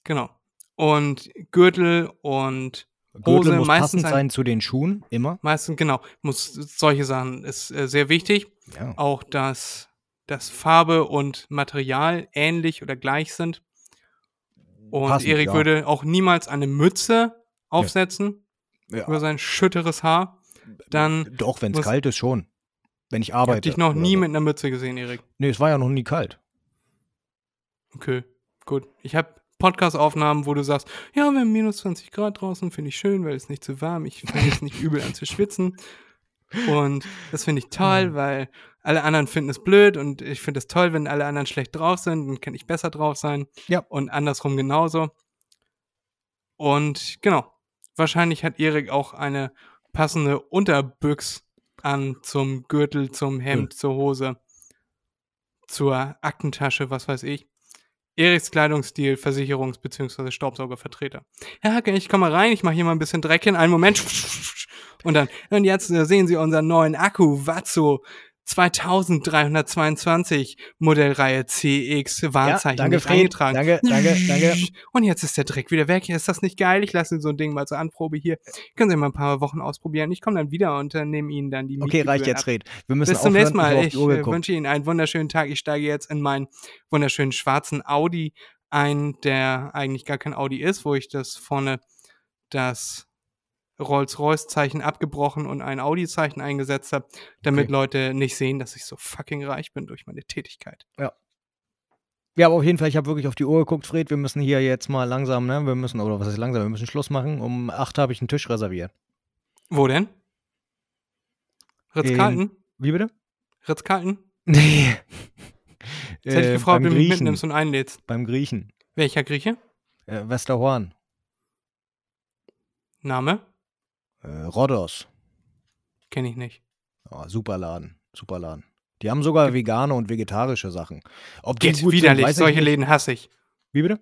Genau. Und Gürtel und Gürtel muss meistens passend ein- sein zu den Schuhen, immer. Meistens, genau, muss solche Sachen ist äh, sehr wichtig. Ja. Auch, dass, dass Farbe und Material ähnlich oder gleich sind. Und Passend, Erik ja. würde auch niemals eine Mütze aufsetzen Ja. über sein schütteres Haar. Dann Doch, wenn es kalt ist, schon. Wenn ich ich habe arbeite. dich noch nie so. mit einer Mütze gesehen, Erik. Nee, es war ja noch nie kalt. Okay, gut. Ich habe Podcast-Aufnahmen, wo du sagst, ja, wir haben minus 20 Grad draußen, finde ich schön, weil es nicht zu warm. Ich fange jetzt nicht übel an zu schwitzen. Und das finde ich toll, weil alle anderen finden es blöd und ich finde es toll, wenn alle anderen schlecht drauf sind, dann kann ich besser drauf sein. Ja. Und andersrum genauso. Und genau, wahrscheinlich hat Erik auch eine passende Unterbüchs an zum Gürtel, zum Hemd, zur Hose, zur Aktentasche, was weiß ich. Eriks Kleidungsstil, Versicherungs- bzw. Staubsaugervertreter. Ja, okay, ich komme mal rein, ich mache hier mal ein bisschen Dreck hin, einen Moment. Und dann, und jetzt äh, sehen Sie unseren neuen Akku, Watso 2322 Modellreihe CX, Wahrzeichen danke, nicht eingetragen. Danke, danke, danke. Und jetzt ist der Dreck wieder weg. Ist das nicht geil? Ich lasse so ein Ding mal zur Anprobe hier. Können Sie mal ein paar Wochen ausprobieren. Ich komme dann wieder und äh, nehme Ihnen dann die Okay, reicht jetzt, ab. Red. Wir müssen Bis zum nächsten Mal. Ich äh, wünsche Ihnen einen wunderschönen Tag. Ich steige jetzt in meinen wunderschönen schwarzen Audi ein, der eigentlich gar kein Audi ist, wo ich das vorne das Rolls-Royce-Zeichen abgebrochen und ein Audi-Zeichen eingesetzt habe, damit Okay. Leute nicht sehen, dass ich so fucking reich bin durch meine Tätigkeit. Ja, aber auf jeden Fall, ich habe wirklich auf die Uhr geguckt, Fred. Wir müssen hier jetzt mal langsam, ne? Wir müssen, oder was ist langsam? Wir müssen Schluss machen. Um 8 habe ich einen Tisch reserviert. Wo denn? Ritz-Carlton? Wie bitte? Ritz-Carlton? Nee. Jetzt hätte ich Äh, gefragt, ob du mich mitnimmst und einlädst. Beim Griechen. Welcher Grieche? Äh, Westerhorn. Name? Äh, Rhodos. Kenne ich nicht. Ja, super Laden. Super Laden. Die haben sogar vegane und vegetarische Sachen. Ob die Geht gut sind, widerlich. ich Solche. Läden hasse ich. Wie bitte?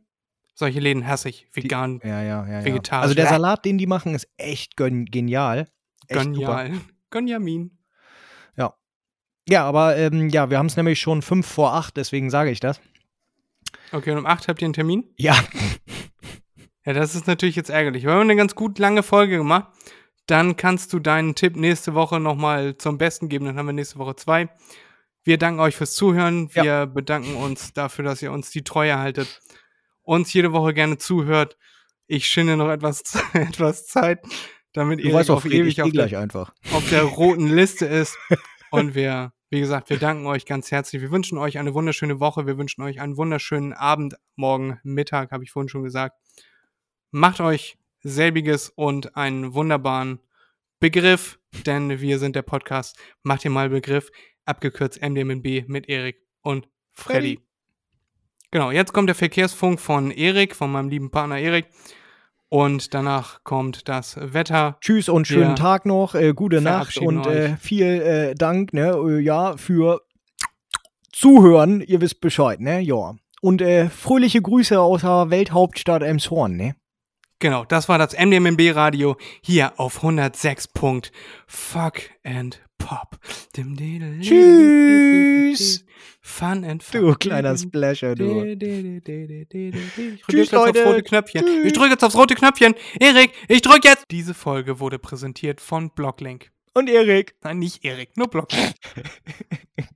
Solche Läden hasse ich. Vegan. Ja, ja, ja. ja. Vegetarisch. Also der. Salat, den die machen, ist echt genial. Echt super. Genial. Gönjamin. Ja, aber ähm, ja, wir haben es nämlich schon fünf vor acht, deswegen sage ich das. Okay, und um 8 habt ihr einen Termin? Ja, Ja, das ist natürlich jetzt ärgerlich. Wir haben eine ganz gut lange Folge gemacht. Dann kannst du deinen Tipp nächste Woche nochmal zum Besten geben. Dann haben wir nächste Woche zwei. Wir danken euch fürs Zuhören. Wir Ja. bedanken uns dafür, dass ihr uns die Treue haltet. Uns jede Woche gerne zuhört. Ich schinde noch etwas, etwas Zeit, damit ihr auf ich ewig auf der, auf der roten Liste ist. Und wir, wie gesagt, wir danken euch ganz herzlich. Wir wünschen euch eine wunderschöne Woche. Wir wünschen euch einen wunderschönen Abend, morgen, Mittag, habe ich vorhin schon gesagt. Macht euch selbiges und einen wunderbaren Begriff, denn wir sind der Podcast. Macht ihr mal Begriff, abgekürzt MDMNB mit Erik und Freddy. Freddy. Genau, jetzt kommt der Verkehrsfunk von Erik, von meinem lieben Partner Erik. Und danach kommt das Wetter. Tschüss und schönen Wir Tag noch, äh, gute Nacht und äh, viel äh, Dank, ne, äh, ja, für Zuhören, ihr wisst Bescheid, ne, ja. Und äh, fröhliche Grüße aus der Welthauptstadt Emshorn, ne. Genau, das war das MDMB Radio hier auf 106. Fuck and Pop. Tschüss. Fun and Fun. Du kleiner Splasher, du. Ich Tschüss, jetzt aufs Leute. rote Knöpfchen. Tschüss. Ich drücke jetzt aufs rote Knöpfchen. Erik, ich drücke jetzt. Diese Folge wurde präsentiert von Blocklink. Und Erik. Nein, nicht Erik, nur Blocklink.